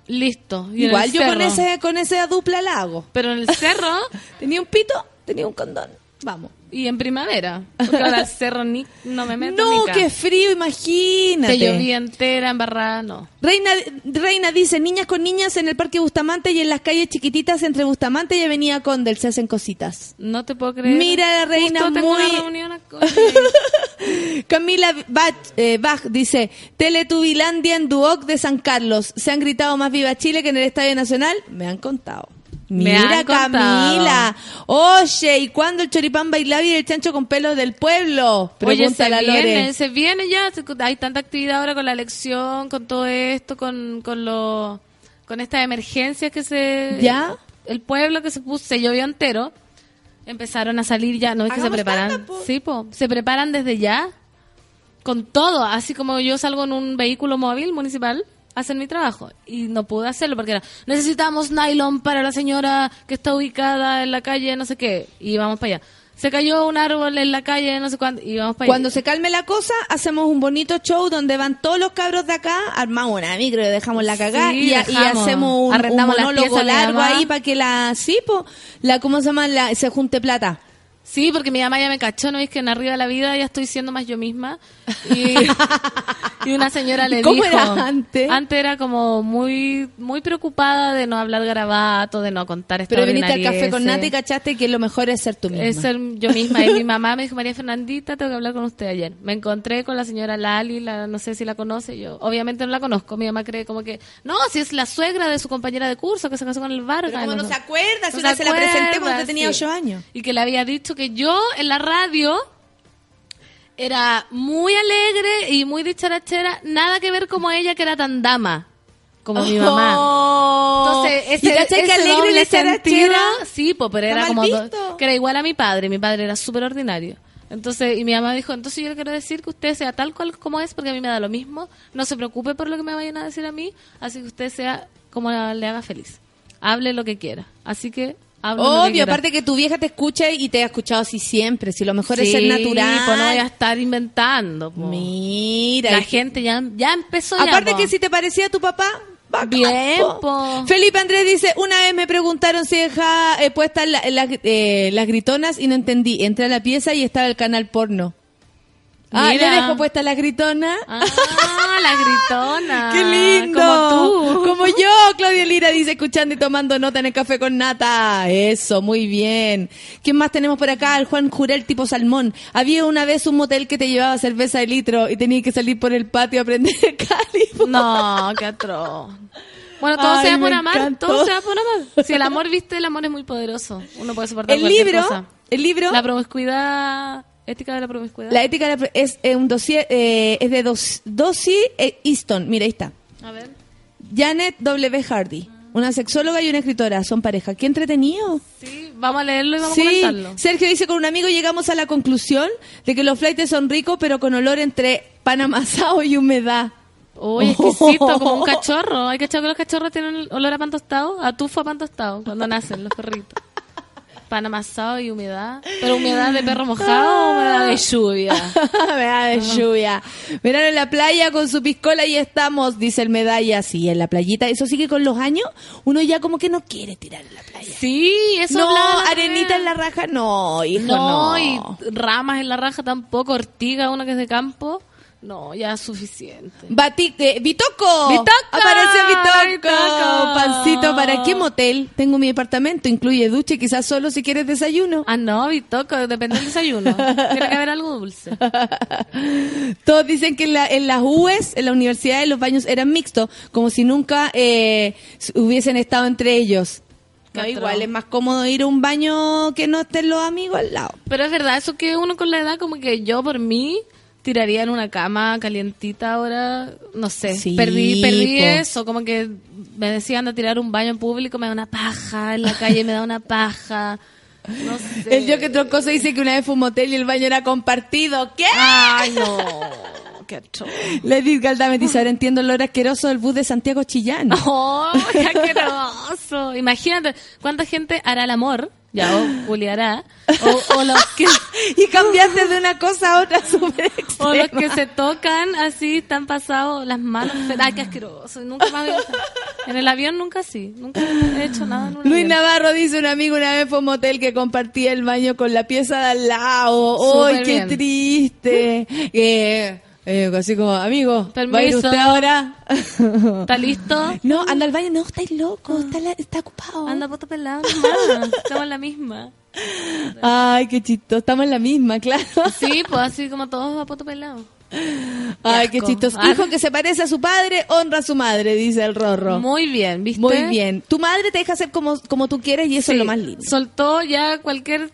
Listo. Y Igual yo con, ese, con esa dupla la hago. Pero en el cerro Tenía un pito, tenía un condón. Vamos. y en primavera. Porque ahora cerro ni, no me meto No, ni qué frío, imagínate. Te llovía entera, embarrada, no. Reina, Reina dice, niñas con niñas en el Parque Bustamante y en las calles chiquititas entre Bustamante y Avenida Condel se hacen cositas. No te puedo creer. Mira, reina, Justo tengo muy- una reunión a- Camila Bach, eh, Bach dice, Teletubilandia en Duoc de San Carlos. ¿Se han gritado más viva Chile que en el Estadio Nacional? Me han contado. Mira. Camila. Oye, ¿y cuándo el choripán bailaba y el chancho con pelos del pueblo? Oye, Pregunta se la Lore. viene, se viene ya. se- Hay tanta actividad ahora con la elección, con todo esto, con, con lo, con estas emergencias que se... ¿Ya? El pueblo que se puso, se llovió entero. Empezaron a salir ya, no es que se preparan. po. Sí, po, se preparan desde ya. Con todo, así como yo salgo en un vehículo móvil municipal, hacen mi trabajo. Y no pude hacerlo porque era, necesitamos nylon para la señora que está ubicada en la calle, no sé qué. Y vamos para allá. Se cayó un árbol en la calle, no sé cuándo, y vamos para allá. Cuando se calme la cosa, hacemos un bonito show donde van todos los cabros de acá, armamos una micro y dejamos la cagada Sí, y, hacemos un, un monólogo largo ahí para que la, sí, po, la, ¿cómo se llama? La, se junte plata. Sí, porque mi mamá ya me cachó, ¿no? Es que en Arriba de la Vida ya estoy siendo más yo misma. Y, y una señora le ¿Cómo dijo... era antes? Antes era como muy muy preocupada de no hablar garabato, de no contar Pero viniste al café con. Nata y cachaste que lo mejor es ser tú misma. Es ser yo misma. Y mi mamá me dijo, María Fernandita, tengo que hablar con usted ayer. Me encontré con la señora Lali, la, no sé si la conoce. Yo obviamente no la conozco. Mi mamá cree como que, no, si es la suegra de su compañera de curso que se casó con el Vargas. Pero como no se acuerda, si No una se se la presenté cuando tenía ocho años. Y que le había dicho que yo en la radio era muy alegre y muy dicharachera, nada que ver como ella que era tan dama como mi mamá. Oh. Entonces, ¿Y ese, cachai que ese alegre doble sentido, sí, po, pero era como do- que era igual a mi padre, mi padre era súper ordinario. Entonces, y mi mamá dijo, entonces yo le quiero decir que usted sea tal cual como es, porque a mí me da lo mismo, no se preocupe por lo que me vayan a decir a mí, así que usted sea como le haga feliz. Hable lo que quiera. Así que que Obvio, aparte que tu vieja te escucha y te ha escuchado así siempre. Si lo mejor es ser natural. pues no voy a estar inventando. po. Mira. La gente ya, ya empezó Aparte que si te parecía a tu papá, bacán, Bien, po. Felipe Andrés dice, una vez me preguntaron si dejaba eh, puestas la- eh, las gritonas y no entendí. Entré a la pieza y estaba el canal porno. Ah, Mira. le dejo puestas las gritonas. Ah, la gritona. ¡Qué lindo! Como tú. yo, Claudia Lira dice, escuchando y tomando nota en el café con nata. Eso, muy bien. ¿Quién más tenemos por acá? El Juan Jurel tipo salmón. Había una vez un motel que te llevaba cerveza de litro y tenías que salir por el patio a prender el cáliz. No, qué atroz. Bueno, todo Ay, sea por amar, encantó. todo sea por amar. Si el amor, viste, el amor es muy poderoso. Uno puede soportar El cualquier libro, cosa. el libro, La promiscuidad, ética de la promiscuidad. la ética de la- es eh, un dossier, eh, es de dos, Dossie Easton. Mira, ahí está. A ver. Janet W. Hardy. Una sexóloga y una escritora. Son pareja. Qué entretenido. Sí, vamos a leerlo y vamos Sí, a comentarlo. Sergio dice, con un amigo llegamos a la conclusión de que los flights son ricos, pero con olor entre pan amasado y humedad. Uy, exquisito, como un cachorro. Hay cachorro que los cachorros tienen olor a pan tostado, a tufo a pan tostado, cuando nacen los perritos. Pan amasado y humedad. ¿Pero humedad de perro mojado o humedad de lluvia? Medalla de lluvia. Verano en la playa con su piscola y estamos, dice el medalla. Sí, en la playita. Eso sí que con los años uno ya como que no quiere tirar en la playa. Sí, eso no, arenita en la raja, no, hijo, No, no. y ramas en la raja tampoco, ortiga, una que es de campo. No, ya es suficiente. Bati eh, Bitoco. ¡Bitoco! Apareció Bitoco. ¡Bitoco! Pancito, ¿para qué motel? Tengo mi departamento, incluye ducha y quizás solo si quieres desayuno. Ah, no, bitoco, depende del desayuno. Tiene que haber algo dulce. Todos dicen que en, la- en las UES, en la universidad, los baños eran mixtos, como si nunca eh, hubiesen estado entre ellos. No, igual es más cómodo ir a un baño que no estén los amigos al lado. Pero es verdad, eso que uno con la edad, como que yo por mí tiraría en una cama calientita ahora, no sé, Sí, perdí, perdí po. eso, como que me decían de tirar un baño en público, me da una paja, en la calle me da una paja, no sé. El yo que troncoso dice que una vez fue a un motel y el baño era compartido. ¿Qué? Ay, no, qué. Lady Galdame dice, ahora entiendo el olor asqueroso del bus de Santiago Chillán. ¡Oh, qué asqueroso! Imagínate cuánta gente hará el amor, ya, o culiará, o, o los que... y cambiaste de una cosa a otra súper O los que se tocan así, están pasados las manos. Ay, qué asqueroso. Nunca más En el avión nunca sí. Nunca he hecho nada en un Luis avión. Navarro dice, un amigo una vez fue a un motel que compartía el baño con la pieza de al lado. ¡Ay, qué bien. triste! Eh, eh, así como, amigo, ¿va a ir Permiso. usted ahora? ¿Está listo? No, anda al baño. No, estáis loco, está, la- está ocupado. Anda, puto pelado. Estamos en la misma. Ay, qué chistoso. Estamos en la misma, claro. Sí, pues así como todos a poto pelado. Ay, qué chistoso. Ah. Hijo que se parece a su padre, honra a su madre, dice el Rorro. Muy bien, ¿viste? Muy bien. Tu madre te deja hacer como, como tú quieres y eso es lo más lindo. Soltó ya cualquier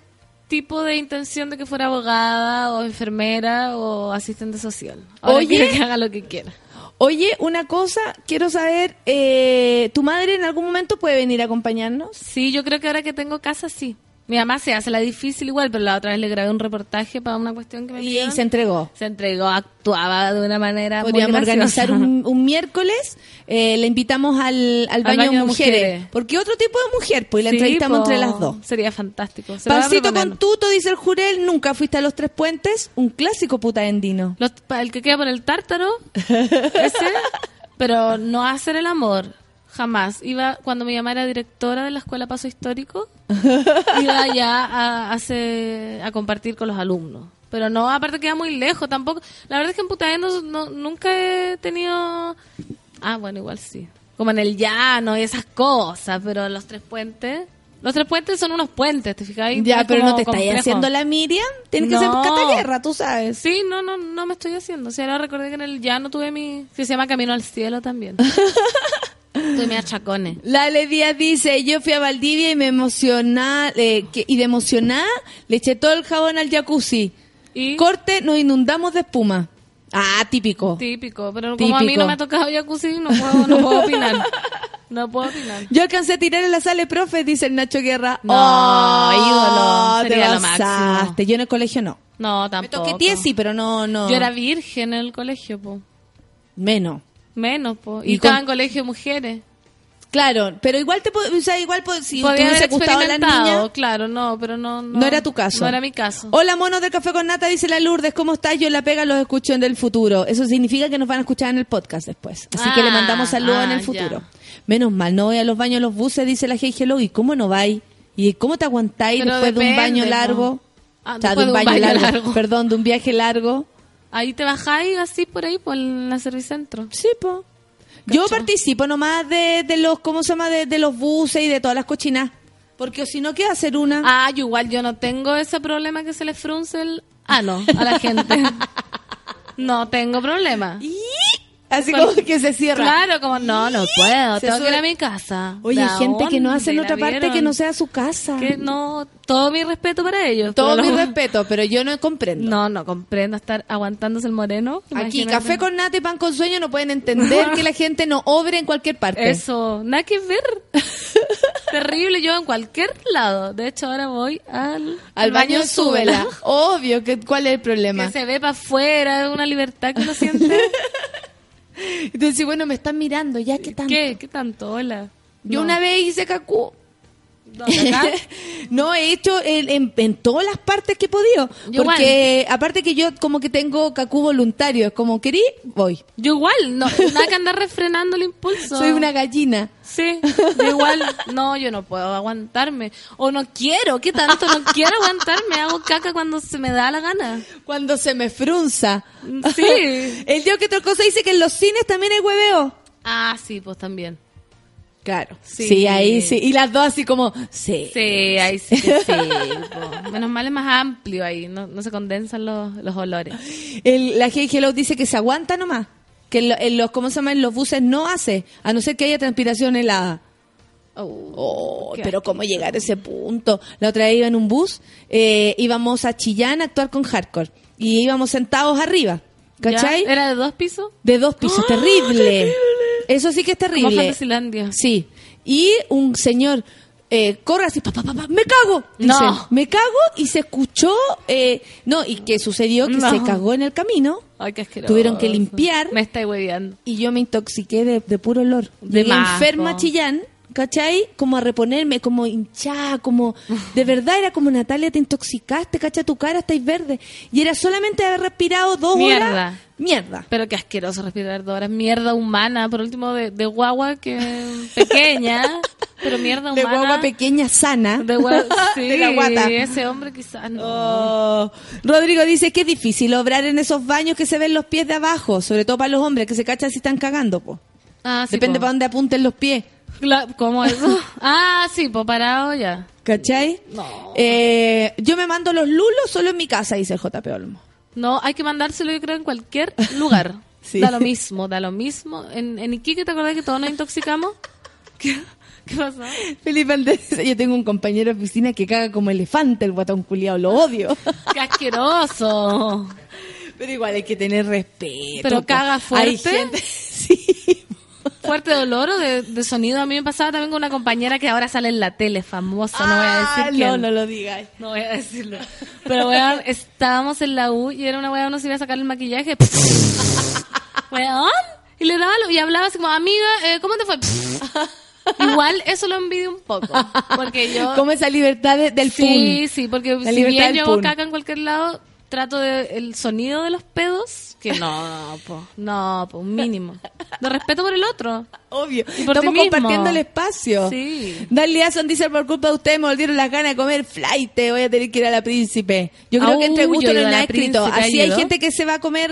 tipo de intención de que fuera abogada o enfermera o asistente social. Ahora Oye. que haga lo que quiera. Oye, una cosa, quiero saber, eh, ¿tu madre en algún momento puede venir a acompañarnos? Sí, yo creo que ahora que tengo casa, sí. Mi mamá se hace la difícil igual, pero la otra vez le grabé un reportaje para una cuestión que me Y, pidieron. se entregó. Se entregó, actuaba de una manera Podríamos muy organizar un, un miércoles, eh, le invitamos al, al baño, baño de mujeres, mujeres. porque otro tipo de mujer, pues y la Sí, entrevistamos po. entre las dos. Sería fantástico. Se Pancito con tuto, dice el jurel, nunca fuiste a los tres puentes, un clásico puta endino. Los- el que queda por el tártaro, ese, pero no hacer el amor. Jamás. Iba, cuando mi mamá era directora de la Escuela Paso Histórico, iba ya a, hacer- a compartir con los alumnos. Pero no, aparte queda muy lejos tampoco. La verdad es que en Putaendo no, nunca he tenido... Ah, bueno, igual sí. Como en el llano y esas cosas, pero los tres puentes... Los tres puentes son unos puentes, ¿te fijas? Ya, pero no te estáis complejo. haciendo la Miriam, tiene que ser No. Cataguerra, tú sabes. Sí, no, no, no me estoy haciendo. O sea, ahora recordé que en el llano tuve mi... Que se llama Camino al Cielo también. tuve mis achacones. Lale Díaz dice, yo fui a Valdivia y me emocioná, eh, que- y de emocionada le eché todo el jabón al jacuzzi. Y Corte, nos inundamos de espuma. Ah, típico. típico, pero como a mí no me ha tocado jacuzzi, no puedo, no puedo opinar. No puedo opinar. Yo alcancé a tirar en la sala, profe, dice el Nacho Guerra. No, Oh, ídolo, te sería lo pasaste. máximo. Yo en el colegio no. No, Me tampoco. toqueteé sí, pero no, no. Yo era virgen en el colegio, po. Menos. Menos, po. Y, Y estaba con- en colegio de mujeres. Claro, pero igual te, o sea, igual si te hubiese gustado a las experimentado, niñas. claro, no, pero no, no. No era tu caso. No era mi caso. Hola, monos del café con nata, dice la Lourdes. ¿Cómo estás? Yo la pega los escucho en el futuro. Eso significa que nos van a escuchar en el podcast después. Así que le Ah, mandamos saludos en ah, el ya. futuro. Menos mal, no voy a los baños, los buses, dice la Hey Hello. ¿Y cómo no vais? ¿Y cómo te aguantáis después de un baño largo? Ah, o sea, de un baño, baño largo. largo. Perdón, de un viaje largo. Ahí te bajáis así por ahí, por la servicentro. Sí, po. Yo participo nomás de, de los, ¿cómo se llama? De, de los buses y de todas las cochinas. Porque si no, ¿qué hacer una? Ah, yo igual yo no tengo ese problema que se le frunce el ano a la gente. no tengo problema. Y Así como que se cierra. Claro, como no, no puedo, Se tengo que ir a mi casa. Oye, ¿De hay gente que no hace en otra parte que no sea su casa. Que no, todo mi respeto para ellos. Todo mi respeto, pero yo no comprendo. No, no comprendo estar aguantándose el moreno. Aquí, Imagínate. café con nata y pan con sueño no pueden entender que la gente no obre en cualquier parte. Eso, nada que ver. Terrible, yo en cualquier lado. De hecho, ahora voy al, Al baño, súbela. Obvio, que, ¿cuál es el problema? Que se ve para afuera, una libertad que uno siente. Entonces, bueno, me están mirando, ya, ¿qué tanto? ¿Qué? ¿Qué tanto? Hola. Yo No. una vez hice cacú. No, he hecho en, en- en todas las partes que he podido. Yo porque aparte que yo como que tengo cacú voluntario, es como querí, voy. Yo igual, no, nada que andar refrenando el impulso. Soy una gallina. Sí, yo igual, no, yo no puedo aguantarme. O no quiero, ¿qué tanto? No quiero aguantarme, hago caca cuando se me da la gana. Cuando se me frunza. Sí. El Dios que otra cosa dice que en los cines también hay hueveo. Ah, sí, pues también. Claro. Sí. Sí. ahí sí. Y las dos así como, sí. Sí, ahí sí que sí. po. Menos mal es más amplio ahí, no, no se condensan los, los olores. El- la Hey Hello dice que se aguanta nomás. Que en, lo- en los, ¿cómo se llama? En los buses no hace, a no ser que haya transpiración helada. Oh, qué pero cómo llegar a ese punto. La otra vez iba en un bus, eh, íbamos a Chillán a actuar con Hardcore y íbamos sentados arriba, ¿cachai? ¿Ya? ¿Era de dos pisos? De dos pisos, terrible. Eso sí que es Como terrible. Fantasylandia. Sí. Y un señor eh, corre así, pa, pa, pa, me cago. No. me cago y se escuchó, eh, no, y que sucedió que No. se cagó en el camino. Ay, qué asqueroso. Tuvieron que limpiar. Me está hueveando. Y yo me intoxiqué de, de puro olor. De Llegué enferma. Chillán, ¿cachai? Como a reponerme, como hinchada, como... De verdad era como, Natalia, te intoxicaste, cacha tu cara, estáis verde. Y era solamente haber respirado dos Mierda. horas. Mierda. Pero qué asqueroso respirar dos horas. Mierda humana, por último, de, de guagua que pequeña. pero mierda De humana. guagua pequeña, sana. De gua- sí, De la guata. ese hombre quizás no. Oh. Rodrigo dice que es difícil obrar en esos baños que se ven los pies de abajo, sobre todo para los hombres que se cachan si están cagando, po. Ah, sí, Depende po. para dónde apunten los pies. Cla- ¿Cómo eso? ah, sí, pues parado ya. ¿Cachai? No. Eh, yo me mando los lulos solo en mi casa, dice el JP Olmo. No, hay que mandárselo yo creo en cualquier lugar. Sí. Da lo mismo, da lo mismo. En, en Iquique, ¿te acordás que todos nos intoxicamos? ¿Qué, ¿Qué pasó? Felipe Andrés, yo tengo un compañero de oficina que caga como elefante, el guatón culiao, lo odio. ¡Qué asqueroso! Pero igual hay que tener respeto. Pero caga Hay fuerte. gente- sí. Fuerte dolor o de, de sonido. A mí me pasaba también con una compañera que ahora sale en la tele, famosa, no voy a Ah, decir no, quién. no lo digas. No voy a decirlo. Pero, weón, estábamos en la U y era una weón, uno se iba a sacar el maquillaje. weón. Y le daba lo, y hablaba así como, amiga, eh, ¿cómo te fue? Igual eso lo envidio un poco. Porque yo. Como esa libertad de- del Sí, pun. sí, porque La si bien yo hago caca en cualquier lado, trato de el sonido de los pedos, que no, po, no, po, un mínimo. De respeto por el otro. Obvio. Y por ti Estamos compartiendo el espacio. Sí. Dan Liason dice, por culpa de ustedes me volvieron las ganas de comer flight, voy a tener que ir a la príncipe. Yo creo Au, que entre gusto no hay escrito. Así hay gente que se va a comer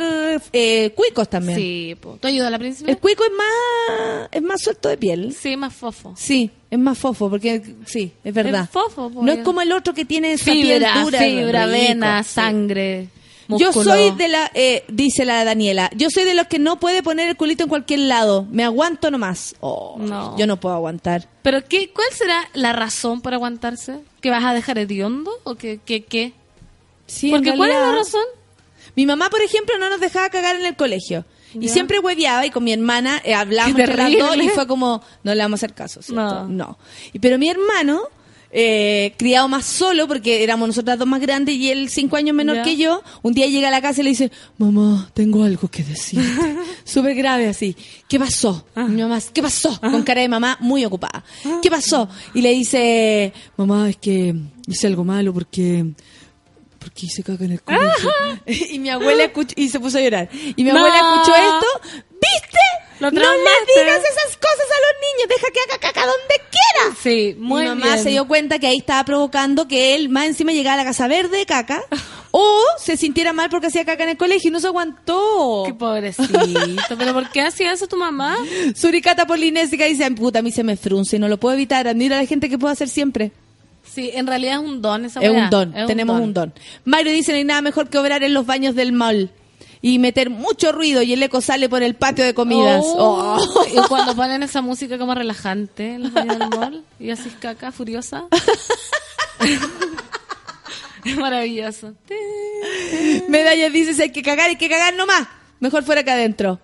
eh, cuicos también. Sí, po. ¿Tú ayudas a la príncipe? El cuico es más, es más suelto de piel. Sí, más fofo. Sí, es más fofo, porque sí, es verdad. Es fofo, po, no es como el otro que tiene esa Fibra, dura. fibra, rico, vena, sangre, Yo músculo. soy de la, eh, dice la Daniela, yo soy de los que no puede poner el culito en cualquier lado. Me aguanto nomás. Oh, No. Yo no puedo aguantar. ¿Pero qué, cuál será la razón para aguantarse? ¿Que vas a dejar hediondo o que qué? qué? Sí, Porque ¿cuál es la realidad- razón? Mi mamá, por ejemplo, no nos dejaba cagar en el colegio. Y Ya. siempre hueveaba y con mi hermana eh, hablamos dos y fue como, no le vamos a hacer caso, ¿cierto? No. Y, pero mi hermano, eh, criado más solo, porque éramos nosotras dos más grandes y él cinco años menor Ya. que yo, un día llega a la casa y le dice, mamá, tengo algo que decirte. Súper grave así. ¿Qué pasó? Ah. Mi mamá, ¿qué pasó? Con cara de mamá muy ocupada. ¿Qué pasó? Y le dice, mamá, es que hice algo malo porque porque hice caca en el colegio. y mi abuela escuchó, y se puso a llorar. Y mi No. abuela escuchó esto, ¿viste? No le digas esas cosas a los niños, deja que haga caca donde quiera. Sí, muy mi mamá bien. se dio cuenta que ahí estaba provocando que él más encima llegara a la casa verde de caca o se sintiera mal porque hacía caca en el colegio y no se aguantó. Qué pobrecito. ¿Pero por qué hacía eso tu mamá? Suricata Polinésica dice, "Ay, puta, a mí se me frunce y no lo puedo evitar. Admiro a la gente que puede hacer siempre. Sí, en realidad es un don esa Es un don, Es tenemos un don. Mario dice, no hay nada mejor que obrar en los baños del mall y meter mucho ruido y el eco sale por el patio de comidas. Oh. Oh. Y cuando ponen esa música como relajante en los baños del mall y así caca furiosa. es maravilloso. Medalla dice, si hay que cagar, hay que cagar nomás. Mejor fuera que adentro.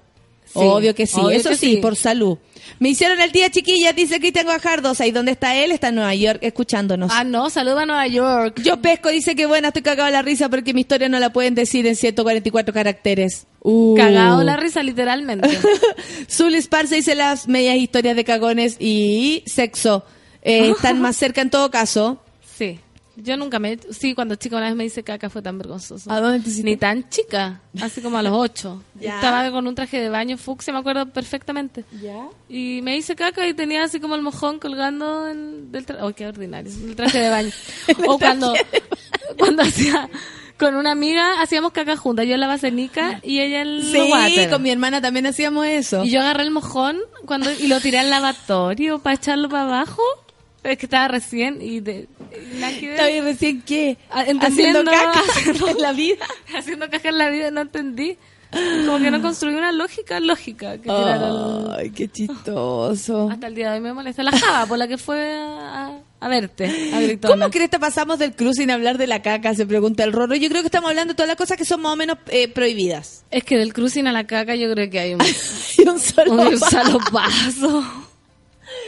Obvio que sí, obvio eso que sí, sí. por salud. Me hicieron el día chiquilla, dice Cristian Guajardos. Ahí donde está él, está en Nueva York escuchándonos. Ah, no, saluda a Nueva York. Yo pesco, dice que buena, estoy cagado la risa porque mi historia no la pueden decir en 144 caracteres. Uh. Cagado la risa, literalmente. Zul Esparza dice las medias historias de cagones y sexo. Eh, están más cerca en todo caso. Sí. Yo nunca me... Sí, cuando chica una vez me dice caca fue tan vergonzoso. ¿A dónde te hiciste? Ni tan chica, así como a los ocho. Ya. Estaba con un traje de baño fucsia, me acuerdo perfectamente. ¿Ya? Y me hice caca y tenía así como el mojón colgando en- del traje. ¡Oh, qué ordinario! El traje de baño. o cuando, cuando hacía... Con una amiga hacíamos caca juntas. Yo en la basenica y ella el Sí, water. con mi hermana también hacíamos eso. Y yo agarré el mojón cuando y lo tiré al lavatorio para echarlo para abajo. Es que estaba recién y de... y nada que ver. ¿Está bien recién qué? Ah, Haciendo caca en la vida. haciendo caja en la vida no entendí. Como que no construí una lógica lógica que. Ay, qué chistoso. Hasta el día de hoy me molesta. La Java, por la que fue a, a verte, a Gritona. ¿Cómo crees que pasamos del cruz sin hablar de la caca? Se pregunta el Rorro. Yo creo que estamos hablando de todas las cosas que son más o menos eh, prohibidas. Es que del cruising a la caca yo creo que hay un, Y un solo un solo paso.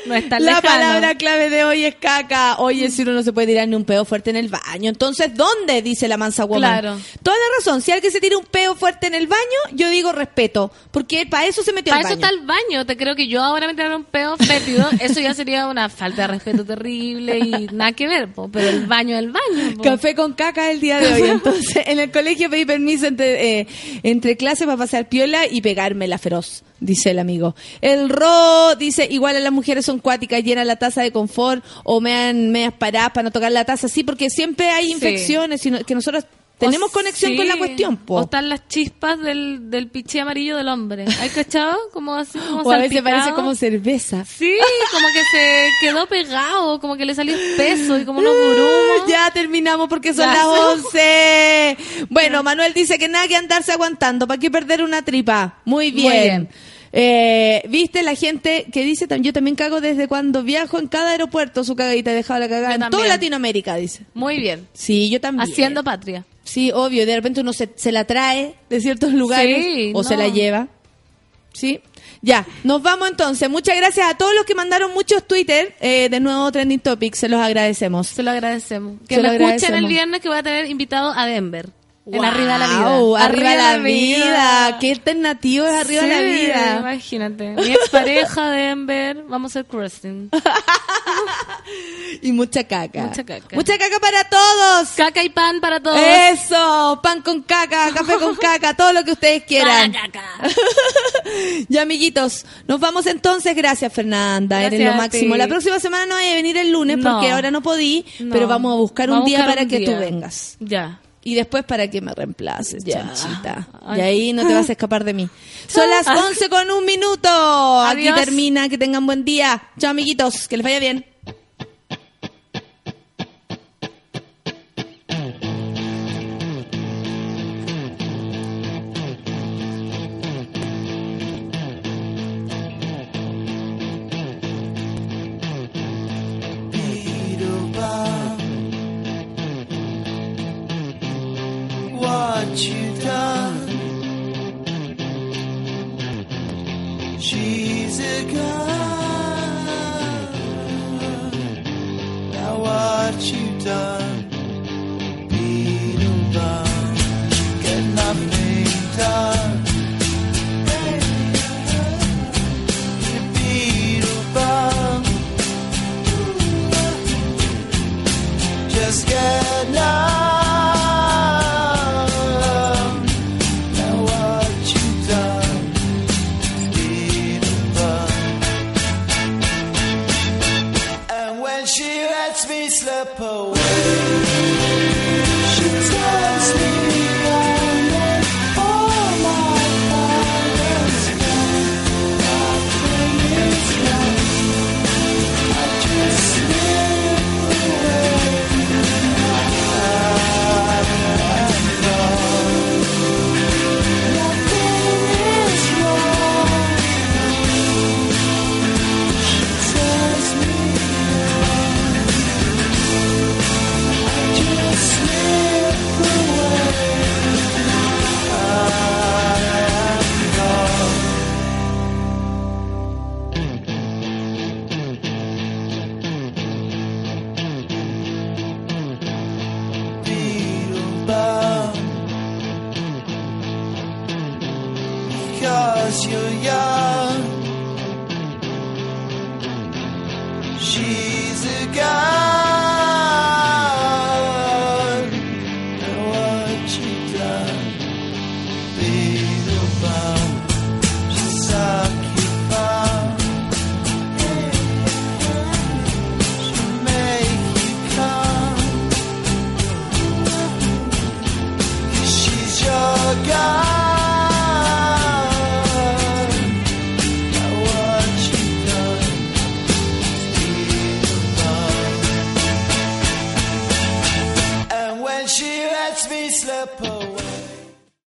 No es tan La lejano. palabra clave de hoy es caca. Oye, si uno no se puede tirar ni un peo fuerte en el baño. Entonces, ¿dónde? Dice la mansa woman. Claro. Toda la razón. Si alguien se tira un peo fuerte en el baño, yo digo respeto. Porque para eso se metió Para al eso baño. está el baño. Te creo que yo ahora me tirara un peo fétido. Eso ya sería una falta de respeto terrible y nada que ver. po. Pero el baño es el baño. po. Café con caca el día de hoy. Entonces, en el colegio pedí permiso entre, eh, entre clases para pasar piola y pegarme la feroz, dice el amigo. El Ro dice, igual a las mujeres son cuáticas, llenan la taza de confort o mean medias paradas para no tocar la taza, sí, porque siempre hay Sí. infecciones y no- que nosotros tenemos O conexión sí, con la cuestión, po. O están las chispas del, del piché amarillo del hombre. ¿Hay cachado? Como así, como O a veces parece como cerveza. Sí, como que se quedó pegado, como que le salió espeso y como unos grumos. Ya terminamos porque son Ya. las 11. Bueno, Manuel dice que nada que andarse aguantando. ¿Para qué perder una tripa? Muy bien. Muy bien. Eh, Viste la gente que dice, yo también cago desde cuando viajo en cada aeropuerto su cagadita, he dejado la cagada Yo en toda también. Latinoamérica, dice. Muy bien. Sí, yo también. Haciendo patria. Sí, obvio, de repente uno se, se la trae de ciertos lugares Sí, o se la lleva. ¿Sí? Ya, nos vamos entonces. Muchas gracias a todos los que mandaron muchos Twitter eh, de nuevo Trending Topics. Se los agradecemos. Se lo agradecemos. Que Se me lo escuchen agradecemos. el viernes que voy a tener invitado a Denver. En Arriba la Vida. Arriba, la vida. Qué alternativo es arriba Sí, la vida. Imagínate. Mi expareja Denver. Vamos a hacer cruising. Y mucha caca. Mucha caca. Mucha caca para todos. Caca y pan para todos. Eso, pan con caca, café con caca, todo lo que ustedes quieran. ya, amiguitos, nos vamos entonces. Gracias, Fernanda. Gracias Eres lo máximo. La próxima semana no voy a venir el lunes No. porque ahora no podí, No. pero vamos a buscar un Vamos día para un que día. tú vengas. Ya. Y después para que me reemplaces, chanchita. Ay. Y ahí no te vas a escapar de mí. Son las 11 con un minuto. Aquí termina. Que tengan buen día. Chao, amiguitos. Que les vaya bien.